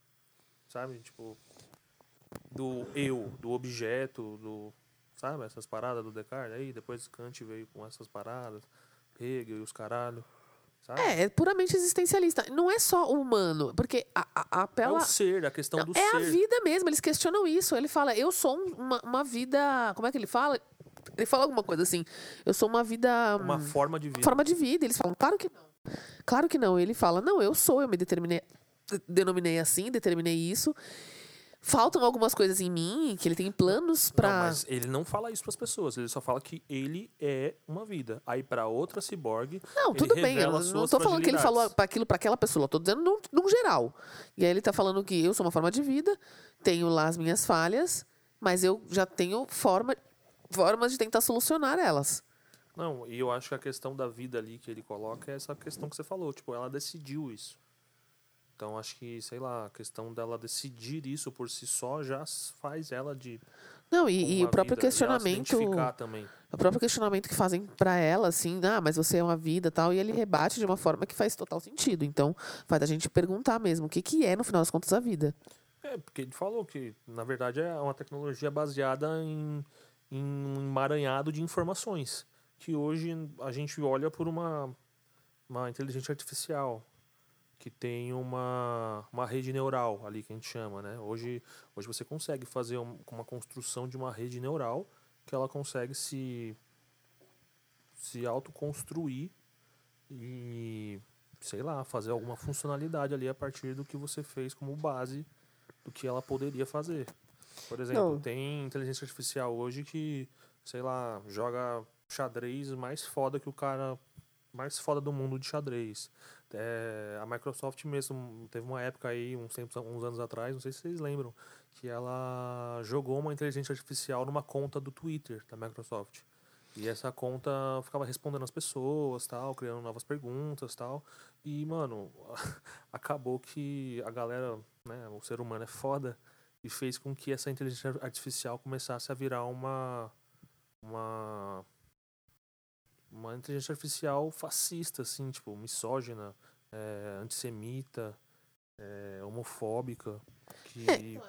Sabe? Tipo. Do eu, do objeto, do. Sabe? Essas paradas do Descartes. Aí depois Kant veio com essas paradas. Hegel e os caralho. Sabe? É, é puramente existencialista. Não é só o humano, porque a, a, a É apela. o ser, a questão do é ser. a vida mesmo, eles questionam isso. Ele fala, eu sou um- uma, uma vida. Como é que ele fala? Ele fala alguma coisa assim. Eu sou uma vida. Uma hum, forma de vida. forma de vida. Eles falam, claro que não. Claro que não. Ele fala, não, eu sou, eu me determinei, de- denominei assim, determinei isso. Faltam algumas coisas em mim, que ele tem planos Não, pra. mas ele não fala isso pras pessoas, ele só fala que ele é uma vida. Aí pra outra ciborgue, Não, tudo bem. Eu não tô falando que ele falou aquilo para aquela pessoa. Eu tô dizendo num, num geral. E aí ele tá falando que eu sou uma forma de vida, tenho lá as minhas falhas, mas eu já tenho forma, formas de tentar solucionar elas. Não, e eu acho que a questão da vida ali que ele coloca é essa questão que você falou. Tipo, ela decidiu isso. Então acho que, sei lá, a questão dela decidir isso por si só já faz ela de. Não, e, e o próprio vida, questionamento, o próprio questionamento que fazem para ela, assim, ah, mas você é uma vida, tal, e ele rebate de uma forma que faz total sentido. Então, faz a gente perguntar mesmo o que que é no final das contas a vida. É, porque ele falou que, na verdade, é uma tecnologia baseada em, em um emaranhado de informações. Que hoje a gente olha por uma, uma inteligência artificial, que tem uma, uma rede neural ali, que a gente chama, né? Hoje, hoje você consegue fazer um- uma construção de uma rede neural que ela consegue se, se autoconstruir e, sei lá, fazer alguma funcionalidade ali a partir do que você fez como base do que ela poderia fazer. Por exemplo, Não. tem inteligência artificial hoje que, sei lá, joga xadrez mais foda que o cara mais foda do mundo de xadrez. É, a Microsoft mesmo teve uma época aí, uns, tempos, uns anos atrás, não sei se vocês lembram, que ela jogou uma inteligência artificial numa conta do Twitter da Microsoft. E essa conta ficava respondendo as pessoas, tal, criando novas perguntas, tal. E, mano, [LAUGHS] acabou que a galera, né, o ser humano é foda e fez com que essa inteligência artificial começasse a virar uma uma uma inteligência artificial fascista, assim, tipo, misógina, é, antissemita, é, homofóbica, que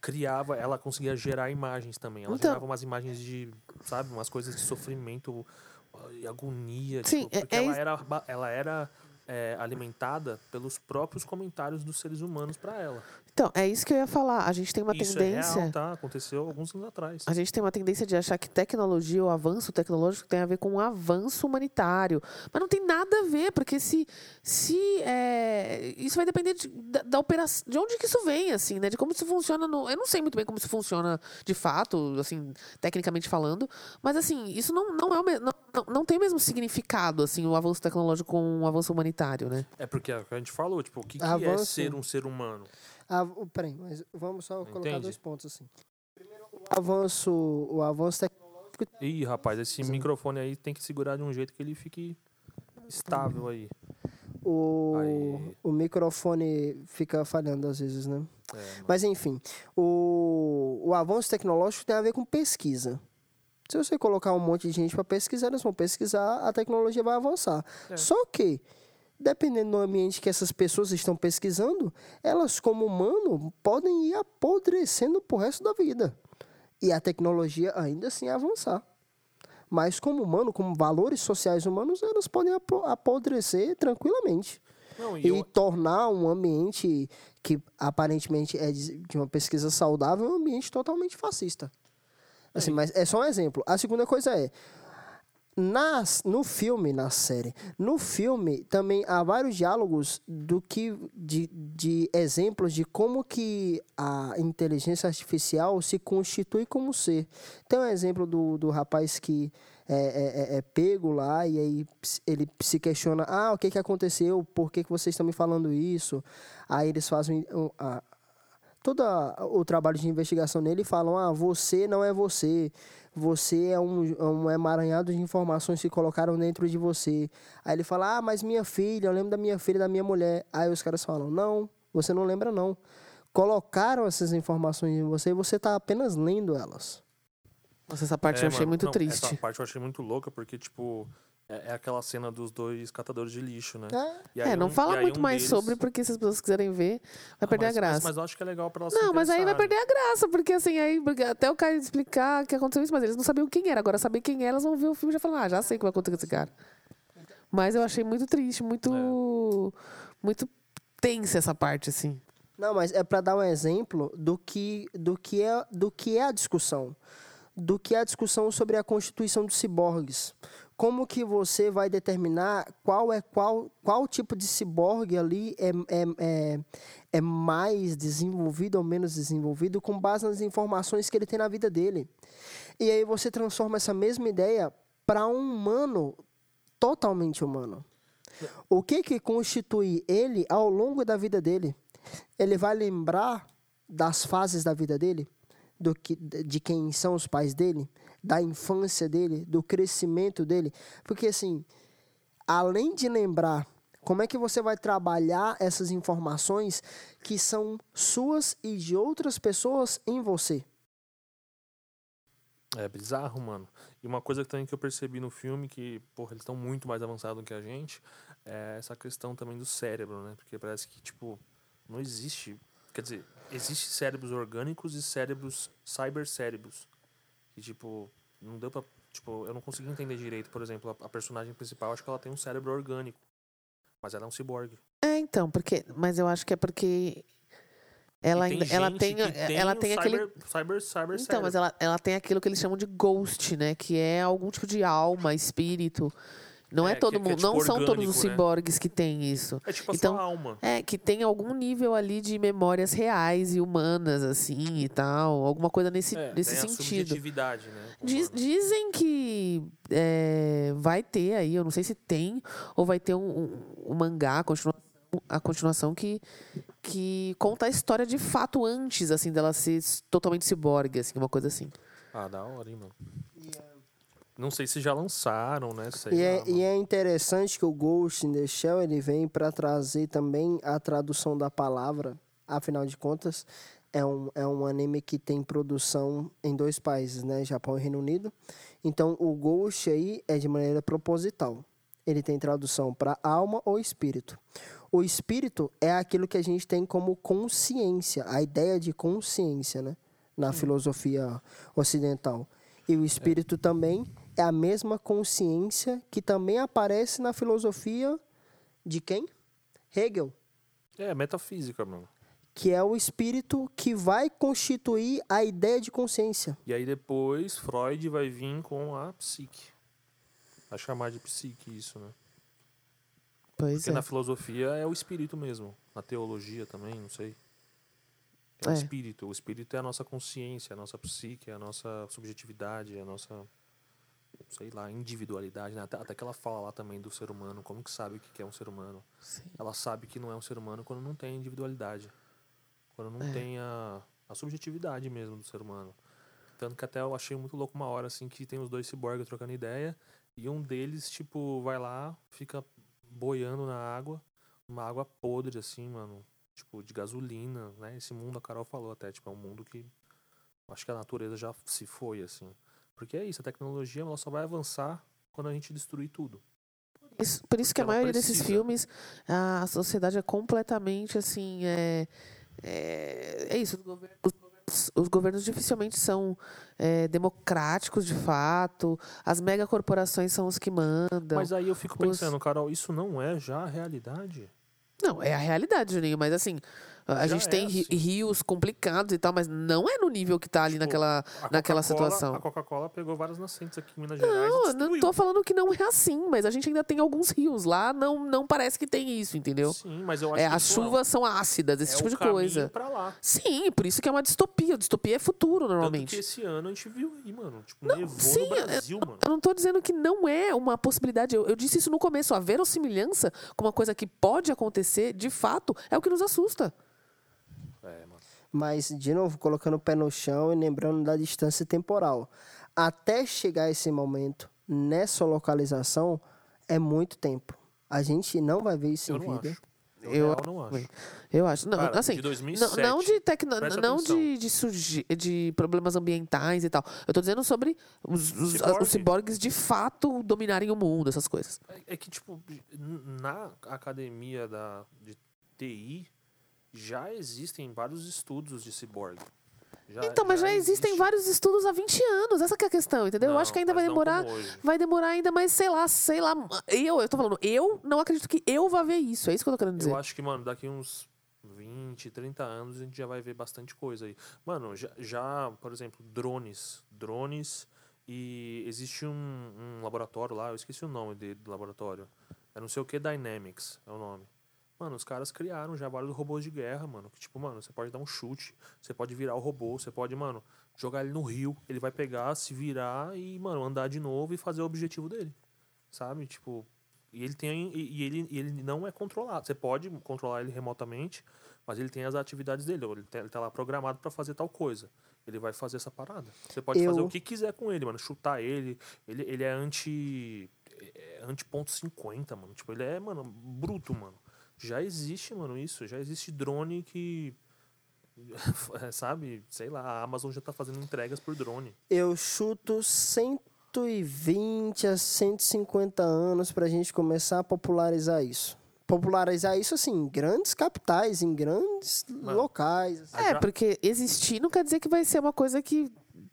criava, ela conseguia gerar imagens também. Ela Então- gerava umas imagens de, sabe, umas coisas de sofrimento e agonia. Sim, tipo, é- porque é ela era, ela era é, alimentada pelos próprios comentários dos seres humanos para ela. Então, é isso que eu ia falar. A gente tem uma Isso tendência. é real, tá? Aconteceu alguns anos atrás. A gente tem uma tendência de achar que tecnologia ou avanço tecnológico tem a ver com um avanço humanitário. Mas não tem nada a ver, porque se. se é, isso vai depender de, da, da operação, de onde que isso vem, assim, né? De como isso funciona no. Eu não sei muito bem como isso funciona de fato, assim, tecnicamente falando, mas assim, isso não, não é o me- não, não, tem o mesmo significado, assim, o avanço tecnológico com o avanço humanitário, né? É porque é o a gente falou, tipo, o que, que é ser um ser humano? Ah, o- peraí, mas vamos só colocar dois pontos assim. Primeiro, o avanço, o avanço tecnológico. Ih, rapaz, esse microfone aí tem que segurar de um jeito que ele fique estável aí. O, Aí. o microfone fica falhando às vezes, né? É, mano. Mas enfim, o, o avanço tecnológico tem a ver com pesquisa. Se você colocar um monte de gente para pesquisar, eles vão pesquisar, a tecnologia vai avançar. É. Só que, dependendo do ambiente que essas pessoas estão pesquisando, elas, como humano, podem ir apodrecendo pro resto da vida. E a tecnologia ainda assim avançar. Mas como humano, como valores sociais humanos, elas podem apo- apodrecer tranquilamente Não, e e eu, tornar um ambiente que aparentemente é de de uma pesquisa saudável um ambiente totalmente fascista. Assim, É. mas é só um exemplo. A segunda coisa é nas, no filme, na série, no filme também há vários diálogos do que de, de exemplos de como que a inteligência artificial se constitui como ser. Tem um exemplo do, do rapaz que é, é- é- é pego lá e aí ele se questiona, ah, o que que aconteceu? Por que, que vocês estão me falando isso? Aí eles fazem a, todo o trabalho de investigação nele e falam: ah, você não é você. Você é um, é um emaranhado de informações que colocaram dentro de você. Aí ele fala: ah, mas minha filha, eu lembro da minha filha e da minha mulher. Aí os caras falam: não, você não lembra, não. Colocaram essas informações em você e você está apenas lendo elas. Nossa, essa parte é, eu achei mano, muito não, triste. Essa parte eu achei muito louca, porque, tipo, é, é aquela cena dos dois catadores de lixo, né? É, E aí É, não um- fala e aí muito um mais deles- sobre, porque se as pessoas quiserem ver, vai Ah, perder mas, a graça. Mas, mas eu acho que é legal pra elas Não, mas aí vai perder a graça, porque assim, aí até o cara explicar que aconteceu isso, mas eles não sabiam quem era. Agora, saber quem era, elas vão ver o filme e já falar, ah, já sei o que vai acontecer com esse cara. Mas eu achei muito triste, muito. É. Muito tensa essa parte, assim. Não, mas é para dar um exemplo do que, do, que é, do que é a discussão. Do que é a discussão sobre a constituição dos ciborgues. Como que você vai determinar qual é qual, qual tipo de ciborgue ali é, é, é, é mais desenvolvido ou menos desenvolvido com base nas informações que ele tem na vida dele. E aí você transforma essa mesma ideia para um humano totalmente humano. O que que constitui ele ao longo da vida dele? Ele vai lembrar das fases da vida dele, do que, de quem são os pais dele, da infância dele, do crescimento dele, porque assim, além de lembrar, como é que você vai trabalhar essas informações que são suas e de outras pessoas em você? É bizarro, mano. E uma coisa também que eu percebi no filme, que, porra, eles estão muito mais avançados que a gente, é essa questão também do cérebro, né? Porque parece que, tipo, não existe. Quer dizer, existe cérebros orgânicos e cérebros cybercérebros. Que, tipo, não deu pra. Tipo, eu não consegui entender direito. Por exemplo, a, a personagem principal, acho que ela tem um cérebro orgânico. Mas ela é um ciborgue. É, então, porque. Mas eu acho que é porque. Ela, E ainda, ela tem, que ela tem aquele. cyber, Cyber, cyber Então, mas cérebro. ela, ela tem aquilo que eles chamam de ghost, né? Que é algum tipo de alma, espírito. Não é, É, que- todo que é mundo. tipo não são todos os orgânico, né? ciborgues que têm isso. É tipo a então, sua alma. É, que tem algum nível ali de memórias reais e humanas, assim, e tal. Alguma coisa nesse, É, nesse tem a sentido. subjetividade, né? Diz- dizem que é, vai ter aí, eu não sei se tem, ou vai ter um, um- um mangá, a continuação, a continuação que, que conta a história de fato antes, assim, dela ser totalmente ciborgue, assim, uma coisa assim. Ah, da hora, hein, mano. Não sei se já lançaram, né? Sei E é, e é interessante que o Ghost in the Shell ele vem para trazer também a tradução da palavra. Afinal de contas, é um, é um anime que tem produção em dois países, né? Japão e Reino Unido. Então, o Ghost aí é de maneira proposital. Ele tem tradução para alma ou espírito. O espírito é aquilo que a gente tem como consciência, a ideia de consciência, né? Na filosofia ocidental. E o espírito também é a mesma consciência que também aparece na filosofia de quem? Hegel, É, metafísica, mano. que é o espírito que vai constituir a ideia de consciência. E aí depois Freud vai vir com a psique. Vai chamar de psique isso, né? Pois Porque é. na filosofia é o espírito mesmo. Na teologia também, não sei. É o É. espírito. O espírito é a nossa consciência, a nossa psique, a nossa subjetividade, a nossa, sei lá, individualidade. Né? Até, até que ela fala lá também do ser humano, como que sabe o que é um ser humano. Sim. Ela sabe que não é um ser humano quando não tem individualidade. Quando não É. tem a, a subjetividade mesmo do ser humano. Tanto que até eu achei muito louco uma hora, assim, que tem os dois ciborgues trocando ideia. E um deles, tipo, vai lá, fica boiando na água. Uma água podre, assim, mano. Tipo, de gasolina, né? Esse mundo, a Carol falou até, tipo, é um mundo que... Acho que a natureza já se foi, assim. Porque é isso, a tecnologia ela só vai avançar quando a gente destruir tudo. Isso- por isso que a ela maioria desses precisa. filmes, a sociedade é completamente assim. É, é, é isso. Os governos, os governos- os governos dificilmente são é, democráticos de fato. As megacorporações são os que mandam. Mas aí eu fico os- pensando, Carol, isso não é já a realidade? Não, é a realidade, Juninho, mas assim, a Já gente é tem assim. rios complicados e tal, mas não é no nível que tá ali Tipo, naquela, naquela situação. A Coca-Cola pegou várias nascentes aqui em Minas Gerais Não, eu destruiu. não tô falando que não é assim, mas a gente ainda tem alguns rios lá, não, não parece que tem isso, entendeu? Sim, mas eu acho É, que as é- chuvas são ácidas, esse é tipo de coisa. Pra lá. Sim, por isso que é uma distopia. Distopia é futuro, Tanto que normalmente. esse ano a gente viu aí, mano. Tipo, Não, nevou sim, no Brasil, mano. Eu não tô dizendo que não é uma possibilidade. Eu, eu disse isso no começo. A verossimilhança com uma coisa que pode acontecer, de fato, é o que nos assusta. É. Mas, de novo, colocando o pé no chão e lembrando da distância temporal. Até chegar esse momento, nessa localização, é muito tempo. A gente não vai ver isso Eu em não vida. acho. Eu, não acho. Eu acho. Não, Cara, assim, de não, 2007. não de, tecno, não atenção. de, de, surgi- de problemas ambientais e tal. Eu tô dizendo sobre os, os, Ciborgue. os ciborgues de fato dominarem o mundo, essas coisas. É, é que, tipo, na academia da, de TI já existem vários estudos de ciborgue. Já- Então, mas já, existem existe. vários estudos há 20 anos. Essa que é a questão, entendeu? eu Não, acho que ainda vai demorar. Vai demorar ainda, mas sei lá, sei lá. Eu, eu tô falando, eu não acredito que eu vá ver isso. É isso que eu tô querendo dizer. Eu acho que, mano, daqui uns 20, 30 anos a gente já vai ver bastante coisa aí. Mano, já, já por exemplo, drones. Drones e existe um, um laboratório lá, eu esqueci o nome dele, do laboratório. É não sei o que Dynamics, é o nome. Mano, os caras criaram já vários robôs de guerra, mano. Que, tipo, mano, você pode dar um chute, você pode virar o robô, você pode, mano, jogar ele no rio, ele vai pegar, se virar e, mano, andar de novo e fazer o objetivo dele. Sabe? Tipo, e ele tem. E, e ele, e ele não é controlado. Você pode controlar ele remotamente, mas ele tem as atividades dele. Ele tá, ele tá lá programado pra fazer tal coisa. Ele vai fazer essa parada. Você pode fazer Eu- o que quiser com ele, mano. Chutar ele. Ele, ele é anti. É anti ponto 50, mano. Tipo, ele é, mano, bruto, mano. Já existe, mano, isso. Já existe drone que. [LAUGHS] Sabe? Sei lá, a Amazon já tá fazendo entregas por drone. Eu chuto 120 a 150 anos para a gente começar a popularizar isso. Popularizar isso, assim, em grandes capitais, em grandes locais. assim. É, porque existir não quer dizer que vai ser uma coisa que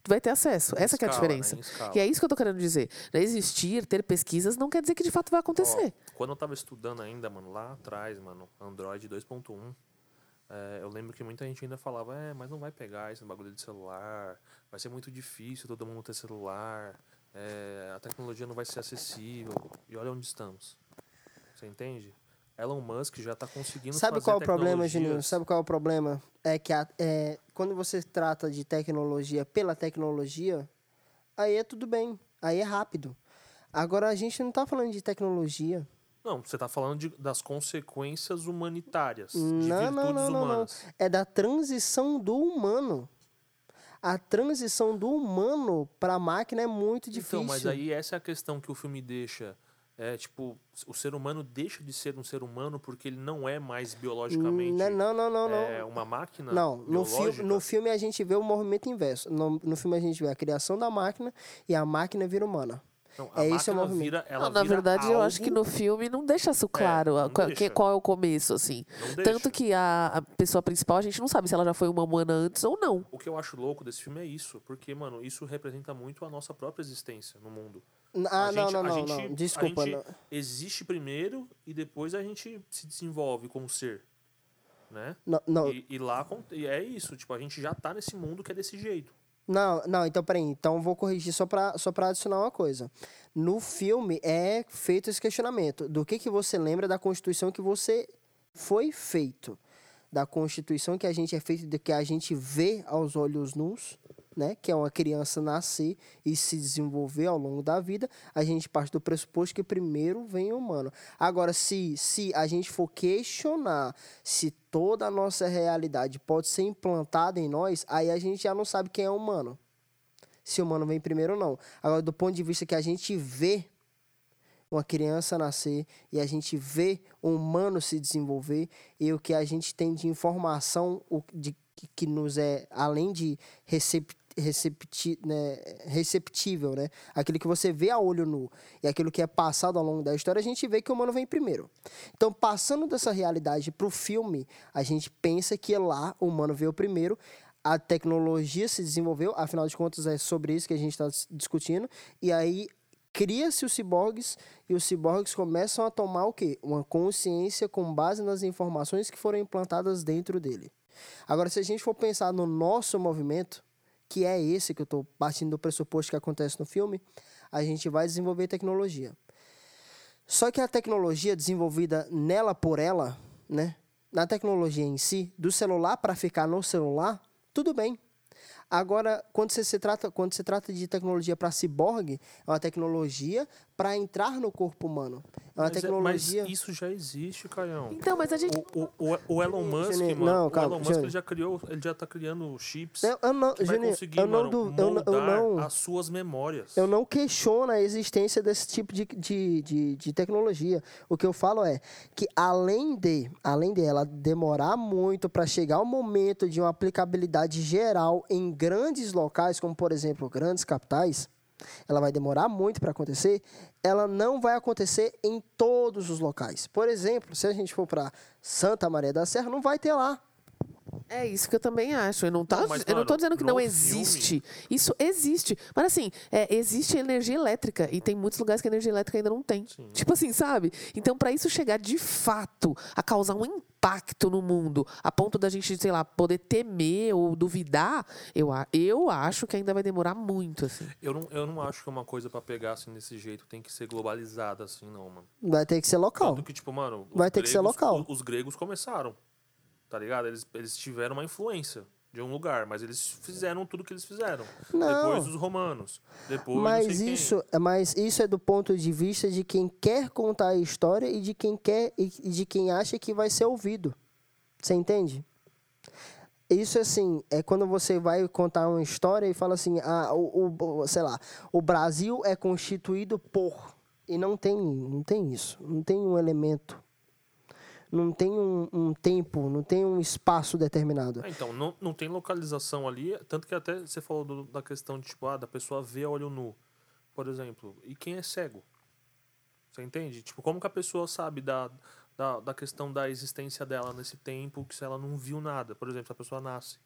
vai ter acesso. Essa que é a Escala, né? diferença. Escala. E é isso que eu tô querendo dizer. Existir, ter pesquisas, não quer dizer que de fato vai acontecer. Ó, quando eu tava estudando ainda, mano, lá atrás, mano, Android 2.1, é, eu lembro que muita gente ainda falava, é, mas não vai pegar esse bagulho de celular, vai ser muito difícil todo mundo ter celular, é, a tecnologia não vai ser acessível. E olha onde estamos. Você entende? Elon Musk já tá conseguindo Sabe qual é o problema, Juninho? Sabe qual é o problema? É que a- é, quando você trata de tecnologia pela tecnologia, aí é tudo bem, aí é rápido. Agora a gente não tá falando de tecnologia. Não, você tá falando de- das consequências humanitárias, de Não, não, virtudes não, não, não. humanas. É da transição do humano. A transição do humano para a máquina é muito difícil. Então, mas aí essa é a questão que o filme deixa. É tipo, o ser humano deixa de ser um ser humano porque ele não é mais biologicamente Não, não, não, é, uma máquina Não, no, fi no filme a gente vê o movimento inverso. No, no filme a gente vê a criação da máquina e a máquina vira humana. Não, a é esse o máquina movimento. vira, ela Não, na verdade, eu acho que algo- no filme não deixa isso claro a- não qual, deixa. que- qual é o começo, assim. Não deixa. Tanto que a, a pessoa principal, a gente não sabe se ela já foi uma humana antes ou não. O que eu acho louco desse filme é isso, porque, mano, isso representa muito a nossa própria existência no mundo. Ah, não, gente- não, a não, gente- não. Desculpa. A gente não. existe primeiro e depois a gente se desenvolve como ser, né? Não, não, E, e lá e é isso, tipo, a gente já tá nesse mundo que é desse jeito. Não, não, então peraí. Então vou corrigir só pra, só pra adicionar uma coisa. No filme é feito esse questionamento. Do que, que você lembra da Constituição que você foi feito? Da Constituição que a gente é feito, do que a gente vê aos olhos nus, né? Que é uma criança nascer e se desenvolver ao longo da vida. A gente parte do pressuposto que primeiro vem o humano. Agora, se, se a gente for questionar se toda a nossa realidade pode ser implantada em nós, aí a gente já não sabe quem é humano se o humano vem primeiro ou não. Agora, do ponto de vista que a gente vê uma criança nascer e a gente vê um humano se desenvolver e o que a gente tem de informação o, de, que, nos é, além de recept, recepti, né, receptível, né? Aquilo que você vê a olho nu e aquilo que é passado ao longo da história, a gente vê que o humano vem primeiro. Então, passando dessa realidade para o filme, a gente pensa que lá o humano veio primeiro, a tecnologia se desenvolveu, afinal de contas é sobre isso que a gente está discutindo, e aí cria-se os ciborgues e os ciborgues começam a tomar o quê? Uma consciência com base nas informações que foram implantadas dentro dele. Agora, se a gente for pensar no nosso movimento, que é esse que eu estou partindo do pressuposto que acontece no filme, a gente vai desenvolver tecnologia. Só que a tecnologia desenvolvida nela por ela, né? Na tecnologia em si, do celular para ficar no celular, tudo bem. Agora, quando você se trata, quando se trata de tecnologia para ciborgue, é uma tecnologia para entrar no corpo humano. É uma Mas, é- tecnologia. mas isso já existe, Caião. Então, mas a gente. O, o, o, o Elon Musk, Juninho, mano, não, o calma, Elon Musk ele já criou, ele já tá criando chips Eu, eu não, que vai conseguir, eu não, mano, eu, não- eu não, as suas memórias. eu não questiono a existência desse tipo de, de, de, de tecnologia. O que eu falo é que além de, além de ela demorar muito para chegar ao momento de uma aplicabilidade geral em grandes locais, como por exemplo grandes capitais, ela vai demorar muito para acontecer. Ela não vai acontecer em todos os locais. Por exemplo, se a gente for para Santa Maria da Serra, não vai ter lá. É isso que eu também acho. Eu não, tá, Não, mas, eu não tô dizendo que não filme- existe. Isso existe. Mas assim, é, existe energia elétrica. E tem muitos lugares que a energia elétrica ainda não tem. Tipo assim, sabe? Então, para isso chegar de fato a causar um impacto no mundo, a ponto da gente, sei lá, poder temer ou duvidar, eu, eu acho que ainda vai demorar muito, assim. Eu não, eu não acho que é uma coisa pra pegar assim desse jeito tem que ser globalizada assim, não, mano. Vai ter que ser local. Tanto que, tipo, mano. os Vai ter que ser gregos- local. o- Os, gregos começaram. Tá ligado? Eles, eles tiveram uma influência de um lugar, mas eles fizeram tudo que eles fizeram. Não. Depois os romanos. Depois Mas sei quem. isso, mas isso é do ponto de vista de quem quer contar a história e de quem quer e de quem acha que vai ser ouvido. Você entende? Isso assim, é quando você vai contar uma história e fala assim, ah, o, o- o- sei lá, o Brasil é constituído por e não tem, não tem isso, não tem um elemento, não tem um, um tempo, não tem um espaço determinado. Ah, então, não, não tem localização ali, tanto que até você falou do- da questão de, tipo, ah, da pessoa ver a olho nu, por exemplo. E quem é cego? Você entende? Tipo, como que a pessoa sabe da, da, da questão da existência dela nesse tempo que se ela não viu nada? Por exemplo, se a pessoa nasce.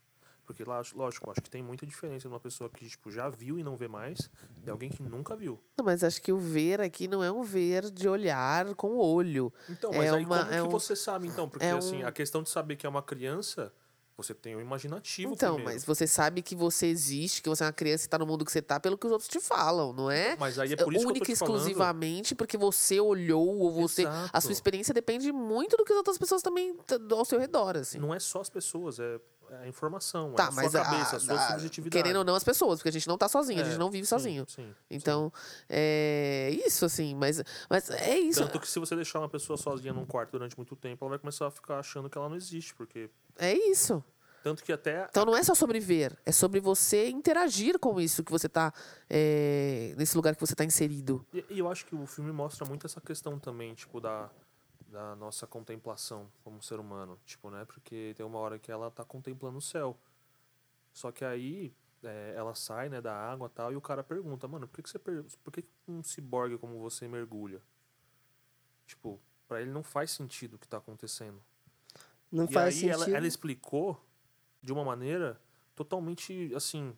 Porque, lá, lógico, acho que tem muita diferença de uma pessoa que, tipo, já viu e não vê mais e alguém que nunca viu. Não, mas acho que o ver aqui não é um ver de olhar com o olho. Então, É mas aí uma- como é que um- você sabe, então? Porque, é assim, um- a questão de saber que é uma criança, você tem o imaginativo Então, primeiro. mas você sabe que você existe, que você é uma criança e tá no mundo que você tá pelo que os outros te falam, não é? Mas aí é por isso que eu Única tô e te falando. exclusivamente porque você olhou ou você. A Exato. sua experiência depende muito do que as outras pessoas também ao seu redor, assim. Não é só as pessoas, é é a informação, Tá, é a mas sua a- cabeça, a, sua a- subjetividade. querendo ou não as pessoas, porque a gente não tá sozinho, a É, gente não vive sim, sozinho. sim, Então, é isso, assim, mas, mas é isso. Tanto que se você deixar uma pessoa sozinha num quarto durante muito tempo, ela vai começar a ficar achando que ela não existe, porque... É isso. Tanto que até... Então não é só sobre ver, é sobre você interagir com isso que você tá. é, nesse lugar que você tá inserido. E, e eu acho que o filme mostra muito essa questão também, tipo, da, da nossa contemplação como ser humano, tipo, né? Porque tem uma hora que ela tá contemplando o céu. Só que aí é, ela sai, né, da água e tal, e o cara pergunta, mano, por que, que você por que um ciborgue como você mergulha? Tipo, pra ele não faz sentido o que tá acontecendo. Não e faz aí sentido. ela, ela explicou de uma maneira totalmente assim.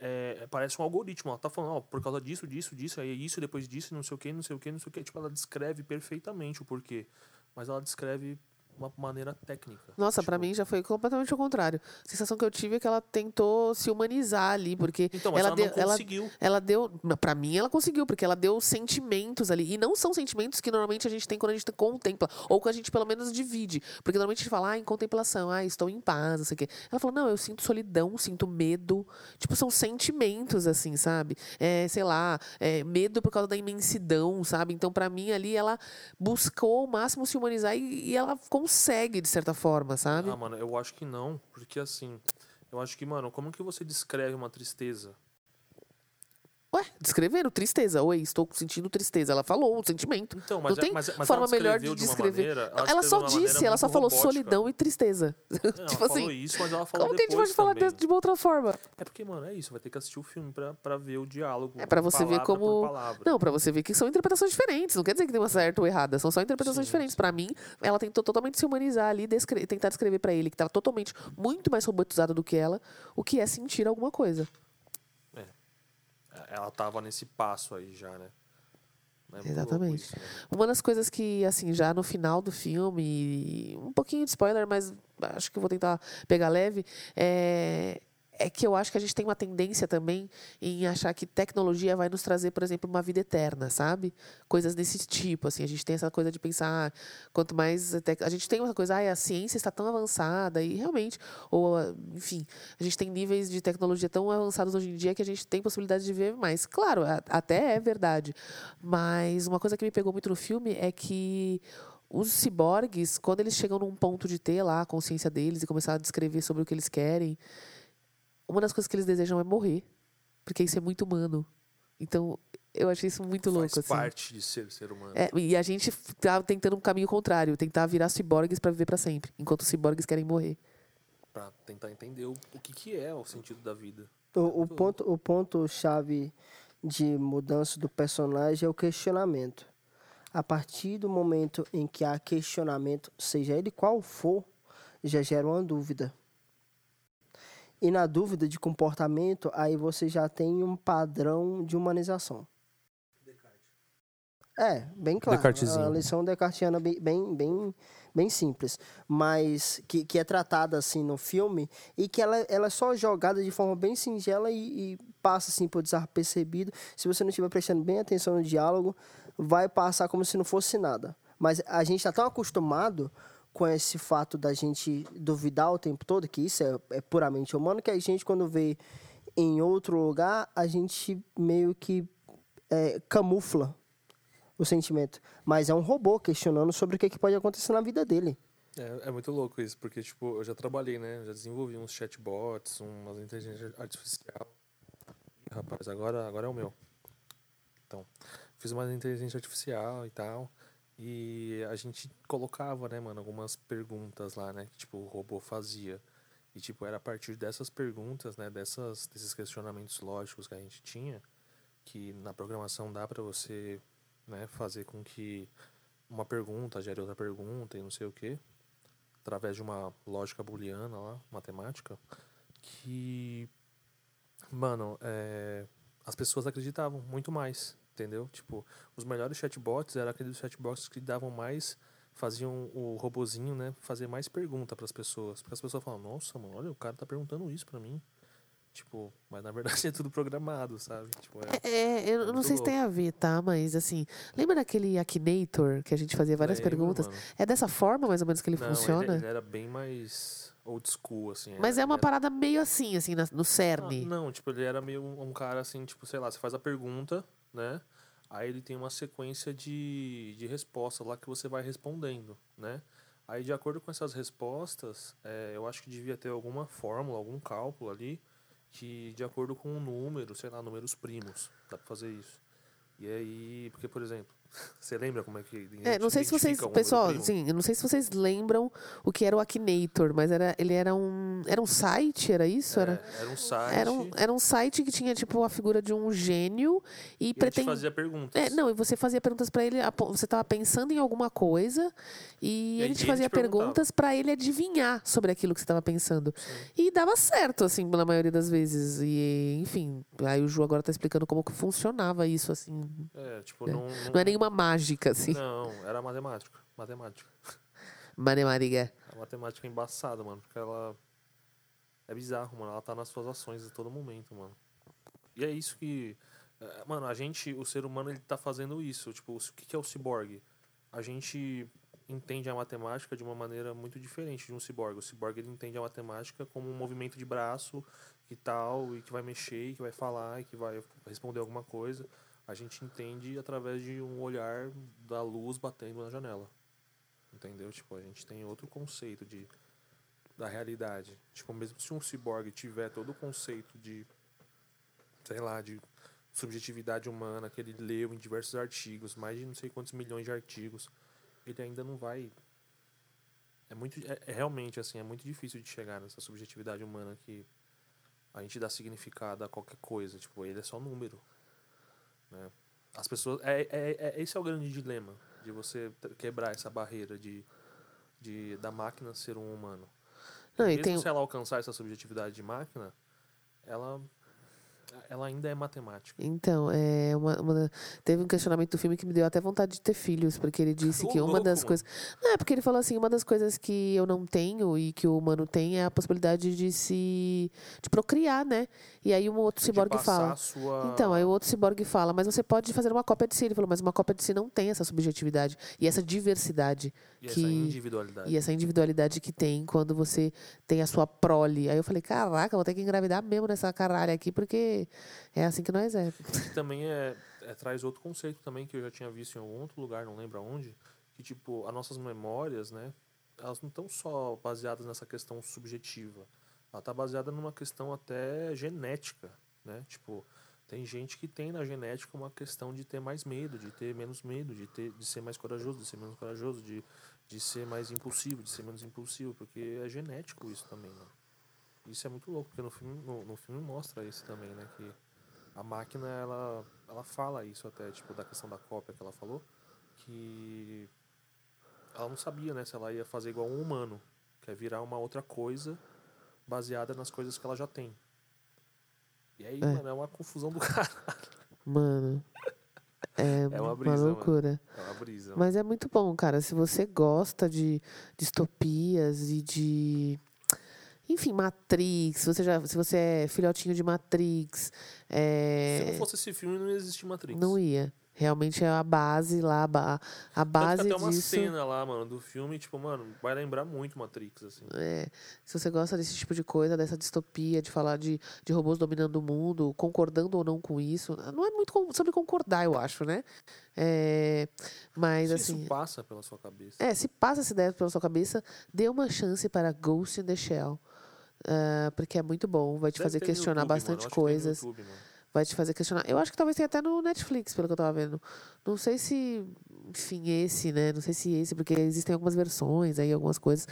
É, parece um algoritmo. Ela tá falando, ó, por causa disso, disso, disso, aí isso, depois disso, não sei o que, não sei o que, não sei o que. Tipo, ela descreve perfeitamente o porquê. Mas ela descreve uma maneira técnica. Nossa, pra Tipo, mim já foi completamente o contrário. A sensação que eu tive é que ela tentou se humanizar ali, porque Então, mas ela, ela, deu, ela, conseguiu. ela deu. Pra mim, ela conseguiu, porque ela deu sentimentos ali. E não são sentimentos que normalmente a gente tem quando a gente contempla, ou que a gente pelo menos divide. Porque normalmente a gente fala, ah, em contemplação, ah, estou em paz, não sei o quê. Ela falou, não, eu sinto solidão, sinto medo. Tipo, são sentimentos, assim, sabe? É, sei lá, é, medo por causa da imensidão, sabe? Então, pra mim, ali, ela buscou ao máximo se humanizar e, e ela consegue, de certa forma, sabe? Ah, mano, eu acho que não. Porque assim, eu acho que, mano, como que você descreve uma tristeza? Ué, descrevendo tristeza. Oi, estou sentindo tristeza. Ela falou o sentimento. Então, mas, não tem é- mas, mas forma ela melhor de descrever. maneira- ela descreveu só de disse, ela só falou robótica. solidão e tristeza. Não, [LAUGHS] tipo ela falou assim, isso, mas ela falou como que a gente pode falar também. de, de uma outra forma? É porque, mano, é isso. Vai ter que assistir o filme pra, pra ver o diálogo. É pra você ver como-. Não, pra você ver que são interpretações diferentes. Não quer dizer que tem uma certa ou errada. São só interpretações Sim, diferentes. Pra mim, ela tentou totalmente se humanizar ali, descre- tentar descrever pra ele que tava totalmente muito mais robotizado do que ela, o que é sentir alguma coisa. Ela tava nesse passo aí já, né? É Exatamente. isso, né? Uma das coisas que, assim, já no final do filme, um pouquinho de spoiler, mas acho que vou tentar pegar leve, é, é que eu acho que a gente tem uma tendência também em achar que tecnologia vai nos trazer, por exemplo, uma vida eterna, sabe? Coisas desse tipo, assim, a gente tem essa coisa de pensar, ah, quanto mais a a gente tem uma coisa, ah, a ciência está tão avançada e realmente, ou ah, enfim, a gente tem níveis de tecnologia tão avançados hoje em dia que a gente tem possibilidade de ver mais. Claro, a- até é verdade, mas uma coisa que me pegou muito no filme é que os ciborgues, quando eles chegam num ponto de ter lá a consciência deles e começar a descrever sobre o que eles querem, uma das coisas que eles desejam é morrer, porque isso é muito humano. Então, eu achei isso muito louco, Faz assim. parte de ser ser humano. É, e a gente tá tentando um caminho contrário, tentar virar ciborgues para viver para sempre, enquanto os ciborgues querem morrer. Pra tentar entender o, o que, que é o sentido da vida. O, o ponto, o ponto chave de mudança do personagem é o questionamento. A partir do momento em que há questionamento, seja ele qual for, já gera uma dúvida. E na dúvida de comportamento, aí você já tem um padrão de humanização. É, bem claro. A lição descartiana bem, bem, bem, bem simples. Mas que, que é tratada assim no filme e que ela, ela é só jogada de forma bem singela e, e passa assim por desapercebido. Se você não estiver prestando bem atenção no diálogo, vai passar como se não fosse nada. Mas a gente está tão acostumado com esse fato da gente duvidar o tempo todo, que isso é, é puramente humano, que a gente, quando vê em outro lugar, a gente meio que é, camufla o sentimento. Mas é um robô questionando sobre o que, que pode acontecer na vida dele. É, é muito louco isso, porque, tipo, eu já trabalhei, né? Já desenvolvi uns chatbots, umas inteligência artificial. Rapaz, agora, agora é o meu. Então, fiz uma inteligência artificial e tal. E a gente colocava, né, mano, algumas perguntas lá, né? Que, tipo, o robô fazia. E, tipo, era a partir dessas perguntas, né? Dessas, desses questionamentos lógicos que a gente tinha, que na programação dá pra você, né, fazer com que uma pergunta gere outra pergunta e não sei o quê através de uma lógica booleana lá, matemática, que, mano, é, as pessoas acreditavam muito mais, entendeu? Tipo, os melhores chatbots eram aqueles chatbots que davam mais, faziam o robozinho, né, fazer mais pergunta para as pessoas, porque as pessoas falam, nossa, mano, olha, o cara tá perguntando isso para mim. Tipo, mas na verdade [LAUGHS] é tudo programado, sabe? Tipo, é, É, eu não muito sei se tem a ver, tá? Mas assim, lembra daquele Akinator que a gente fazia várias lembro, perguntas? mano. É dessa forma mais ou menos que ele Não, funciona? Ele, ele era bem mais old school, assim. Mas era- é uma era- parada meio assim, assim, no Ah, cerne. não, tipo, ele era meio um cara assim, tipo, sei lá, você faz a pergunta, né? Aí ele tem uma sequência de, de respostas lá que você vai respondendo, né? Aí, de acordo com essas respostas, é, eu acho que devia ter alguma fórmula, algum cálculo ali, que de acordo com o número, sei lá, números primos, dá pra fazer isso. E aí, porque, por exemplo, [LAUGHS] você lembra como é que. É, não sei se vocês, pessoal, sim, eu não sei se vocês lembram o que era o Akinator, mas era, ele era um, era um site, era isso? É, Era, era um site. era, um, era um site que tinha tipo a figura de um gênio e, e pretendia fazia perguntas. É, não, e você fazia perguntas pra ele, você estava pensando em alguma coisa e, E ele te ele fazia te perguntas pra ele adivinhar sobre aquilo que você estava pensando. E dava certo, assim, na maioria das vezes. E, enfim, aí o Ju agora tá explicando como que funcionava isso, assim. É, tipo, É. não. Não é nenhuma mágica, assim. Não, era matemática. Matemática. Matemática. A matemática é embaçada, mano, porque ela. É bizarro, mano. Ela tá nas suas ações a todo momento, mano. E é isso que. é, Mano, a gente, o ser humano, ele tá fazendo isso. Tipo, o que é o ciborgue? A gente entende a matemática de uma maneira muito diferente de um ciborgue. O ciborgue ele entende a matemática como um movimento de braço e tal, e que vai mexer, e que vai falar, e que vai responder alguma coisa. A gente entende através de um olhar da luz batendo na janela. Entendeu? Tipo, a gente tem outro conceito de da realidade. Tipo, mesmo se um ciborgue tiver todo o conceito de sei lá, de subjetividade humana que ele leu em diversos artigos, mais de não sei quantos milhões de artigos, ele ainda não vai é muito é, é realmente assim, é muito difícil de chegar nessa subjetividade humana que a gente dá significado a qualquer coisa, tipo, ele é só número, né? As pessoas é, é, é esse é o grande dilema de você quebrar essa barreira de, de da máquina ser um humano. Não, e Mesmo tem- se ela alcançar essa subjetividade de máquina, ela ela ainda é matemática. Então, é uma, uma- teve um questionamento do filme que me deu até vontade de ter filhos, porque ele disse que uma das coisas. Não, é porque ele falou assim: uma das coisas que eu não tenho e que o humano tem é a possibilidade de se. de procriar, né? E aí um outro ciborgue fala. sua Então, aí o outro ciborgue fala, mas você pode fazer uma cópia de si. Ele falou, mas uma cópia de si não tem essa subjetividade e essa diversidade e essa que- individualidade. e essa individualidade que tem quando você tem a sua prole. Aí eu falei, caraca, vou ter que engravidar mesmo nessa caralho aqui, porque é assim que nós é. Também é, é- traz outro conceito também que eu já tinha visto em algum outro lugar, não lembro aonde, que tipo, as nossas memórias, né, elas não estão só baseadas nessa questão subjetiva. Ela tá baseada numa questão até genética, né? Tipo, tem gente que tem na genética uma questão de ter mais medo, de ter menos medo, de ter de ser mais corajoso, de ser menos corajoso, de, de ser mais impulsivo, de ser menos impulsivo, porque é genético isso também, né? Isso é muito louco, porque no filme, no, no filme mostra isso também, né? Que a máquina, ela, ela fala isso até, tipo, da questão da cópia que ela falou, que ela não sabia, né, se ela ia fazer igual um humano, que é virar uma outra coisa baseada nas coisas que ela já tem. E aí, É. mano, é uma confusão do [LAUGHS] cara. Mano. É, É uma uma, brisa, mano. loucura. É uma brisa. Mas é muito bom, cara. Se você gosta de distopias e de. Enfim, Matrix, se você, já, se você é filhotinho de Matrix, é, Se não fosse esse filme, não ia existir Matrix. não ia. Realmente é a base lá, a Tanto base que até uma disso. cena lá, mano, do filme, tipo, mano, vai lembrar muito Matrix, assim. É, se você gosta desse tipo de coisa, dessa distopia, de falar de, de robôs dominando o mundo, concordando ou não com isso, não é muito sobre concordar, eu acho, né? É, mas Se assim. isso passa pela sua cabeça. É, se passa essa ideia pela sua cabeça, dê uma chance para Ghost in the Shell. Ah, porque é muito bom, vai te Deve fazer questionar YouTube, mano, bastante eu acho que tem no coisas. YouTube, mano. Vai te fazer questionar. Eu acho que talvez tenha até no Netflix, pelo que eu tava vendo. Não sei se, enfim, esse, né? Não sei se esse, porque existem algumas versões aí, algumas coisas.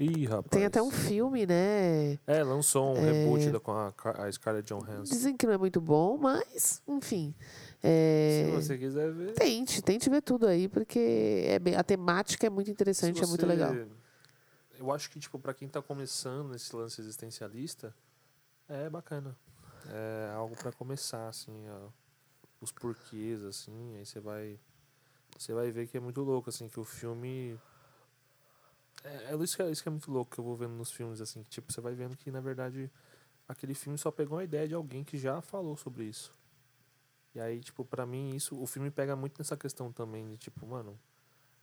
Ih, rapaz. Tem até um filme, né? É, lançou um reboot da, com a, Car- a Scarlett Johansson. Dizem que não é muito bom, mas, enfim. é, Se você quiser ver. Tente, tente ver tudo aí, porque é bem- a temática é muito interessante, se é muito você- legal. Eu acho que, tipo, pra quem tá começando nesse lance existencialista, é bacana. É algo pra começar, assim, ó, os porquês, assim, aí você vai. Você vai ver que é muito louco, assim, que o filme. É, é isso, que é isso que é muito louco que eu vou vendo nos filmes, assim, que, tipo, você vai vendo que, na verdade, aquele filme só pegou a ideia de alguém que já falou sobre isso. E aí, tipo, pra mim, isso, o filme pega muito nessa questão também, de tipo, mano,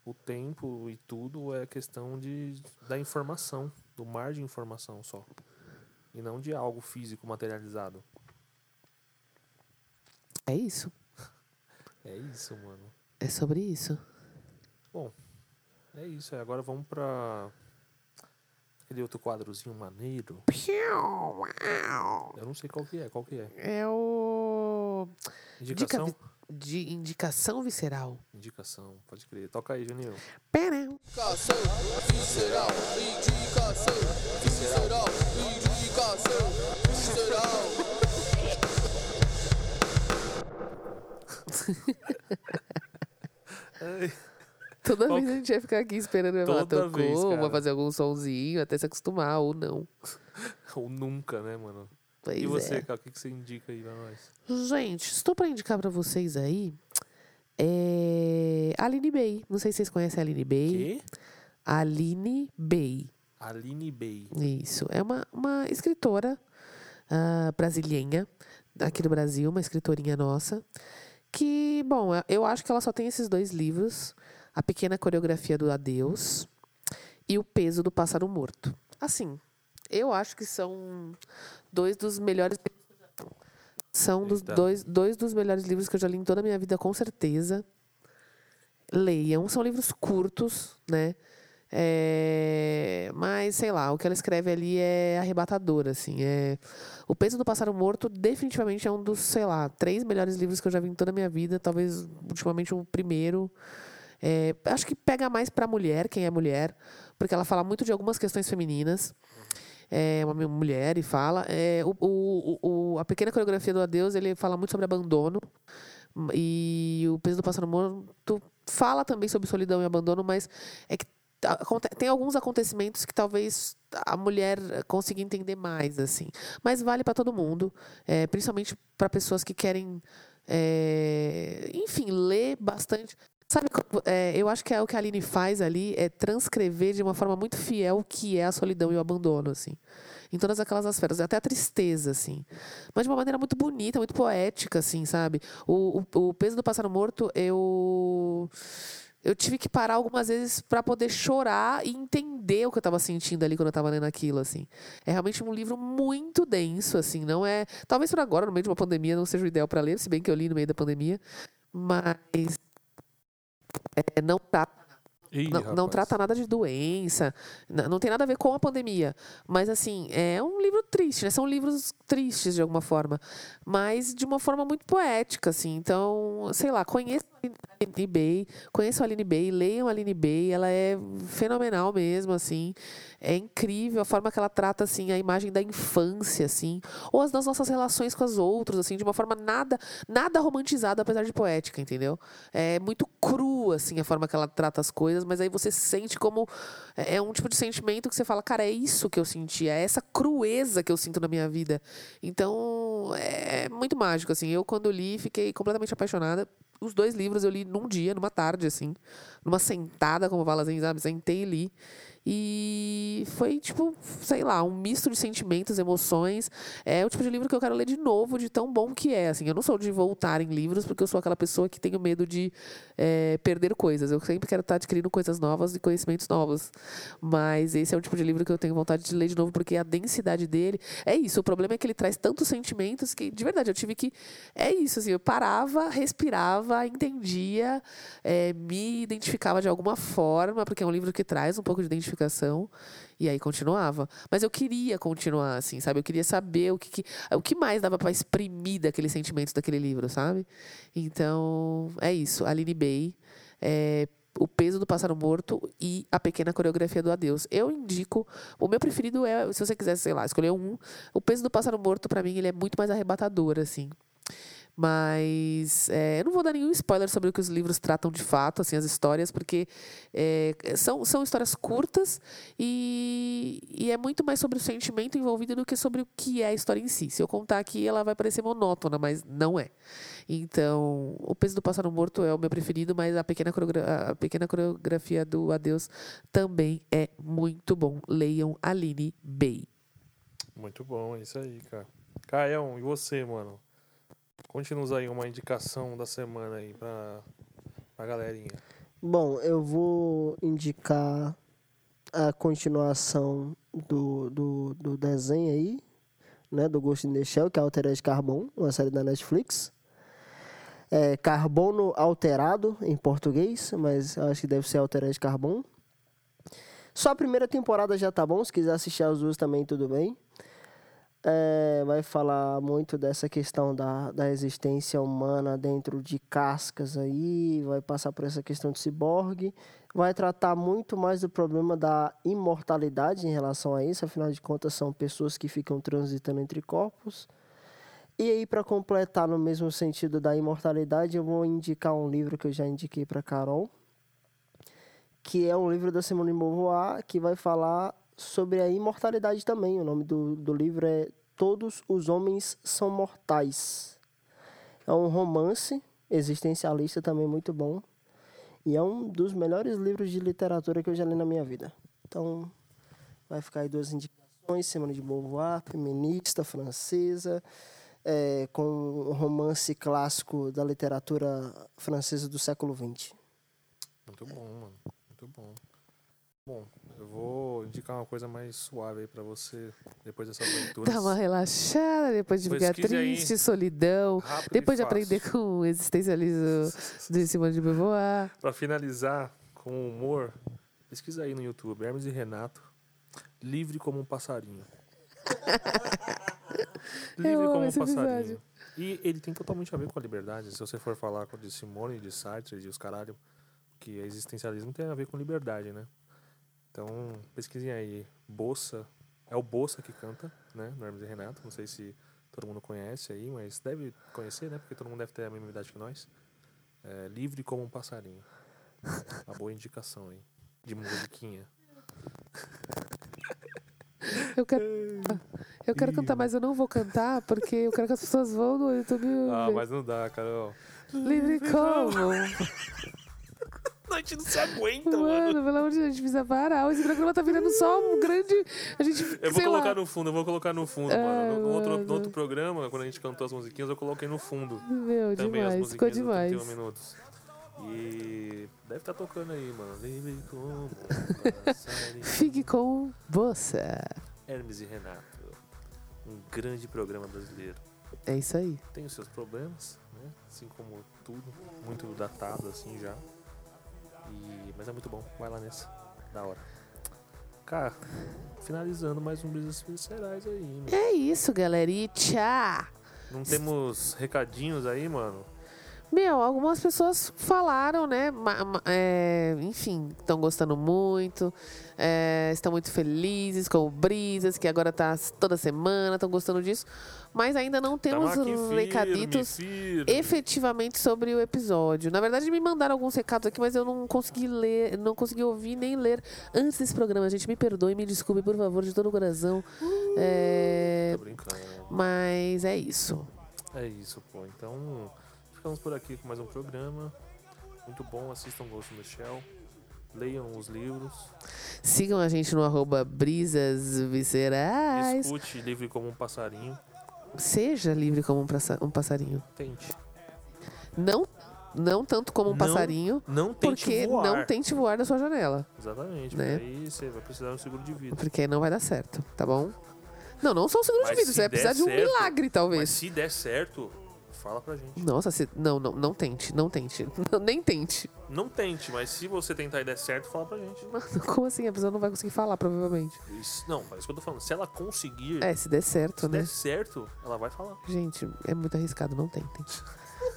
o tempo e tudo é questão de, da informação, do mar de informação só. E não de algo físico materializado. É isso. É isso, mano. É sobre isso. É isso. Agora vamos pra aquele outro quadrozinho maneiro. Eu não sei qual que é. Qual que é? É o. Indicação? Dica De indicação visceral. Indicação. Pode crer. Toca aí, Juninho. Pera. Indicação visceral, indicação visceral, indicação visceral. [LAUGHS] Toda Qual vez a gente vai ficar aqui esperando ela tocou, vez, vai fazer algum sonzinho até se acostumar ou não. [LAUGHS] Ou nunca, né, mano? Pois e você, é. cara, o que, que você indica aí pra nós? Gente, estou para indicar para vocês aí é Aline Bey. Não sei se vocês conhecem a Aline Bey. Que? Aline Bey. Aline Bey. Isso. É uma, uma escritora ah, brasileira, aqui do Brasil, uma escritorinha nossa. Que, bom, eu acho que ela só tem esses dois livros: A Pequena Coreografia do Adeus e O Peso do Pássaro Morto. Assim, eu acho que são dois dos melhores. São dos dois, dois dos melhores livros que eu já li em toda a minha vida, com certeza. Leiam. São livros curtos, né? É, mas, sei lá, o que ela escreve ali é arrebatador, assim. É... O Peso do Pássaro Morto definitivamente é um dos, sei lá, três melhores livros que eu já vi em toda a minha vida. Talvez, ultimamente, o primeiro. É, acho que pega mais pra mulher, quem é mulher, porque ela fala muito de algumas questões femininas. É uma mulher e fala. É, o, o, o- a pequena coreografia do Adeus, ele fala muito sobre abandono. E o Peso do Pássaro Morto fala também sobre solidão e abandono, mas é que aconte- tem alguns acontecimentos que talvez a mulher consiga entender mais, assim. Mas vale para todo mundo, é, principalmente para pessoas que querem, é, enfim, ler bastante. Sabe, é, eu acho que é o que a Aline faz ali é transcrever de uma forma muito fiel o que é a solidão e o abandono, assim. Em todas aquelas esferas, até a tristeza, assim. Mas de uma maneira muito bonita, muito poética, assim, sabe? O, o, o peso do pássaro morto, eu eu tive que parar algumas vezes para poder chorar e entender o que eu estava sentindo ali quando eu estava lendo aquilo, assim. É realmente um livro muito denso, assim, não é... Talvez por agora, no meio de uma pandemia, não seja o ideal para ler, se bem que eu li no meio da pandemia, mas é, não trata Ih, não, não trata nada de doença, não tem nada a ver com a pandemia. Mas, assim, é um livro triste, né? São livros tristes, de alguma forma. Mas de uma forma muito poética, assim. Então, sei lá, conheçam a Aline Bey, conheçam a Aline Bey, leiam a Aline Bey. Ela é fenomenal mesmo, assim. É incrível a forma que ela trata, assim, a imagem da infância, assim. Ou as das nossas relações com as outras, assim, de uma forma nada, nada romantizada, apesar de poética, entendeu? É muito cru, assim, a forma que ela trata as coisas, mas aí você sente como. É é um tipo de sentimento que você fala, cara, é isso que eu senti, é essa crueza que eu sinto na minha vida. Então, é muito mágico, assim. Eu, quando li, fiquei completamente apaixonada. Os dois livros eu li num dia, numa tarde, assim, numa sentada, como fala assim, sabe? Sentei e li. E foi, tipo, sei lá, um misto de sentimentos, emoções. É o tipo de livro que eu quero ler de novo, de tão bom que é. Assim, eu não sou de voltar em livros, porque eu sou aquela pessoa que tenho medo de é, perder coisas. Eu sempre quero estar adquirindo coisas novas e conhecimentos novos. Mas esse é o tipo de livro que eu tenho vontade de ler de novo, porque a densidade dele. É isso. O problema é que ele traz tantos sentimentos que, de verdade, eu tive que. É isso, assim, eu parava, respirava, entendia, é, me identificava de alguma forma, porque é um livro que traz um pouco de identificação. E aí continuava. Mas eu queria continuar, assim, sabe? Eu queria saber o que, que- o que mais dava para exprimir daqueles sentimentos daquele livro, sabe? Então, é isso. Aline Bey, é, O Peso do Pássaro Morto e A Pequena Coreografia do Adeus. Eu indico. O meu preferido é, se você quiser, sei lá, escolher um. O Peso do Pássaro Morto, para mim, ele é muito mais arrebatador, assim. Mas é, eu não vou dar nenhum spoiler sobre o que os livros tratam de fato, assim, as histórias, porque é, são, são histórias curtas e, e é muito mais sobre o sentimento envolvido do que sobre o que é a história em si. Se eu contar aqui, ela vai parecer monótona, mas não é. Então, O Peso do Pássaro Morto é o meu preferido, mas a pequena, a pequena coreografia do Adeus também é muito bom. Leiam Aline Bey. Muito bom, é isso aí, cara. Caião, e você, mano? Conte-nos aí uma indicação da semana aí pra, pra galerinha. Bom, eu vou indicar a continuação do, do, do desenho aí, né? Do Ghost in the Shell, que é Altered Carbon, uma série da Netflix. É Carbono Alterado em português, mas acho que deve ser Altered Carbon. Só a primeira temporada já tá bom, se quiser assistir as duas também, tudo bem. É, vai falar muito dessa questão da, da existência humana dentro de cascas aí, vai passar por essa questão de ciborgue, vai tratar muito mais do problema da imortalidade em relação a isso, afinal de contas são pessoas que ficam transitando entre corpos. E aí, para completar no mesmo sentido da imortalidade, eu vou indicar um livro que eu já indiquei para Carol, que é um livro da Simone Beauvoir, que vai falar sobre a imortalidade também. O nome do, do livro é Todos os Homens São Mortais. É um romance existencialista também muito bom. E é um dos melhores livros de literatura que eu já li na minha vida. Então, vai ficar aí duas indicações: Simone de Beauvoir, feminista francesa, é, com um romance clássico da literatura francesa do século XX. Muito bom, mano. Muito bom. Bom, eu vou indicar uma coisa mais suave aí pra você depois dessa aventura. Dá uma relaxada depois de ficar Pesquise aí. triste, solidão. Rápido Depois de aprender fácil. com o existencialismo [LAUGHS] de Simone de Beauvoir. Pra finalizar com humor, pesquisa aí no YouTube, Hermes e Renato, livre como um passarinho. [LAUGHS] livre como um passarinho. episódio. E ele tem totalmente a ver com a liberdade. Se você for falar com de Simone, de Sartre, de os caralho, que existencialismo tem a ver com liberdade, né? Então, pesquisem aí. Bossa, é o Bossa que canta, né? No Hermes e Renato. Não sei se todo mundo conhece aí, mas deve conhecer, né? Porque todo mundo deve ter a mesma idade que nós. É, livre como um passarinho. Uma boa indicação aí. De musiquinha. Eu quero, eu quero cantar, mas eu não vou cantar porque eu quero que as pessoas vão no YouTube. Ah, mas não dá, Carol. Livre como? [LAUGHS] A gente não se aguenta, Mano, pelo amor de Deus, a gente precisa parar. Esse programa tá virando só um grande. A gente. Eu vou colocar lá. no fundo, eu vou colocar no fundo, Ah, mano. No, no outro, mano. no outro programa, quando a gente cantou as musiquinhas, eu coloquei no fundo. Meu, Também as demais. Ficou musiquinhas do demais. 31 minutos. E deve estar tocando aí, mano. Livre como. [LAUGHS] Fique com você. Hermes e Renato. Um grande programa brasileiro. É isso aí. Tem os seus problemas, né? Assim como tudo. Muito datado, assim, já. E... Mas é muito bom. Vai lá nessa. Da hora. Cara, finalizando mais um Brisas Viscerais aí, mano. É isso, galerinha. Não temos recadinhos aí, mano? Meu, algumas pessoas falaram, né? ma- ma- é, enfim, estão gostando muito, é, estão muito felizes com o Brisas, que agora tá toda semana, estão gostando disso. Mas ainda não temos aqui firme, recaditos firme. efetivamente sobre o episódio. Na verdade, me mandaram alguns recados aqui, mas eu não consegui ler, não consegui ouvir nem ler antes desse programa. Gente, me perdoe, me desculpe, por favor, de todo o coração. É, Tô brincando. mas é isso. É isso, pô. Então, ficamos por aqui com mais um programa. Muito bom, assistam Ghost in the Shell. Leiam os livros. Sigam a gente no arroba brisas viscerais. Escute Livre como um Passarinho. Seja livre como um, passa- um passarinho. Tente. Não, não tanto como um Não passarinho, Não tente porque voar. não tente voar da sua janela. Exatamente, né? porque aí você vai precisar de um seguro de vida. Porque não vai dar certo, tá bom? Não, não só o seguro de Mas vida, se você vai precisar de um certo- milagre, Mas talvez. se der certo, fala pra gente. Nossa, se... não, não, não tente, não tente. [LAUGHS] Não, nem tente. Não tente, mas se você tentar e der certo, fala pra gente. Mano, como assim? A pessoa não vai conseguir falar, provavelmente. Isso, não, é isso que eu tô falando. Se ela conseguir, É, se der certo, se né? der certo, ela vai falar. Gente, é muito arriscado, não tentem.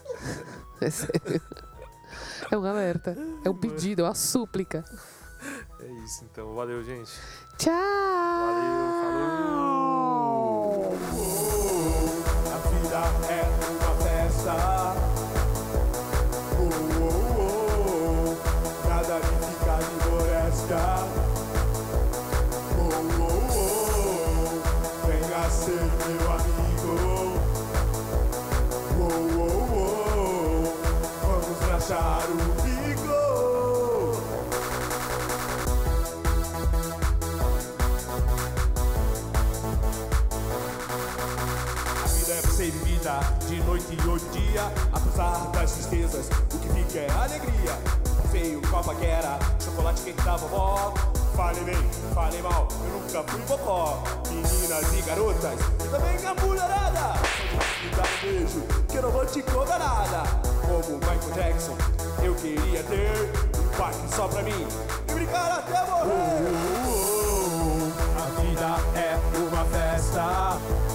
[LAUGHS] é sério. É um alerta. É um pedido, é uma súplica. É isso, então. Valeu, gente. Tchau! Valeu, falou! A vida é festa. Oh, oh, oh. Nada de ficar de floresta. Oh, oh, oh. Venha ser meu amigo. Oh, oh, oh. Vamos rachar o que odia, apesar das tristezas, o que fica é alegria. Passeio com a era, chocolate quente da vovó. Falei bem, falei mal, eu nunca fui vovó Meninas e garotas, e também a mulherada. Me dá um beijo, que eu não vou te cobrar nada. Como Michael Jackson, eu queria ter um parque só pra mim e brincar até morrer. Uh, uh, uh, uh. a vida é uma festa.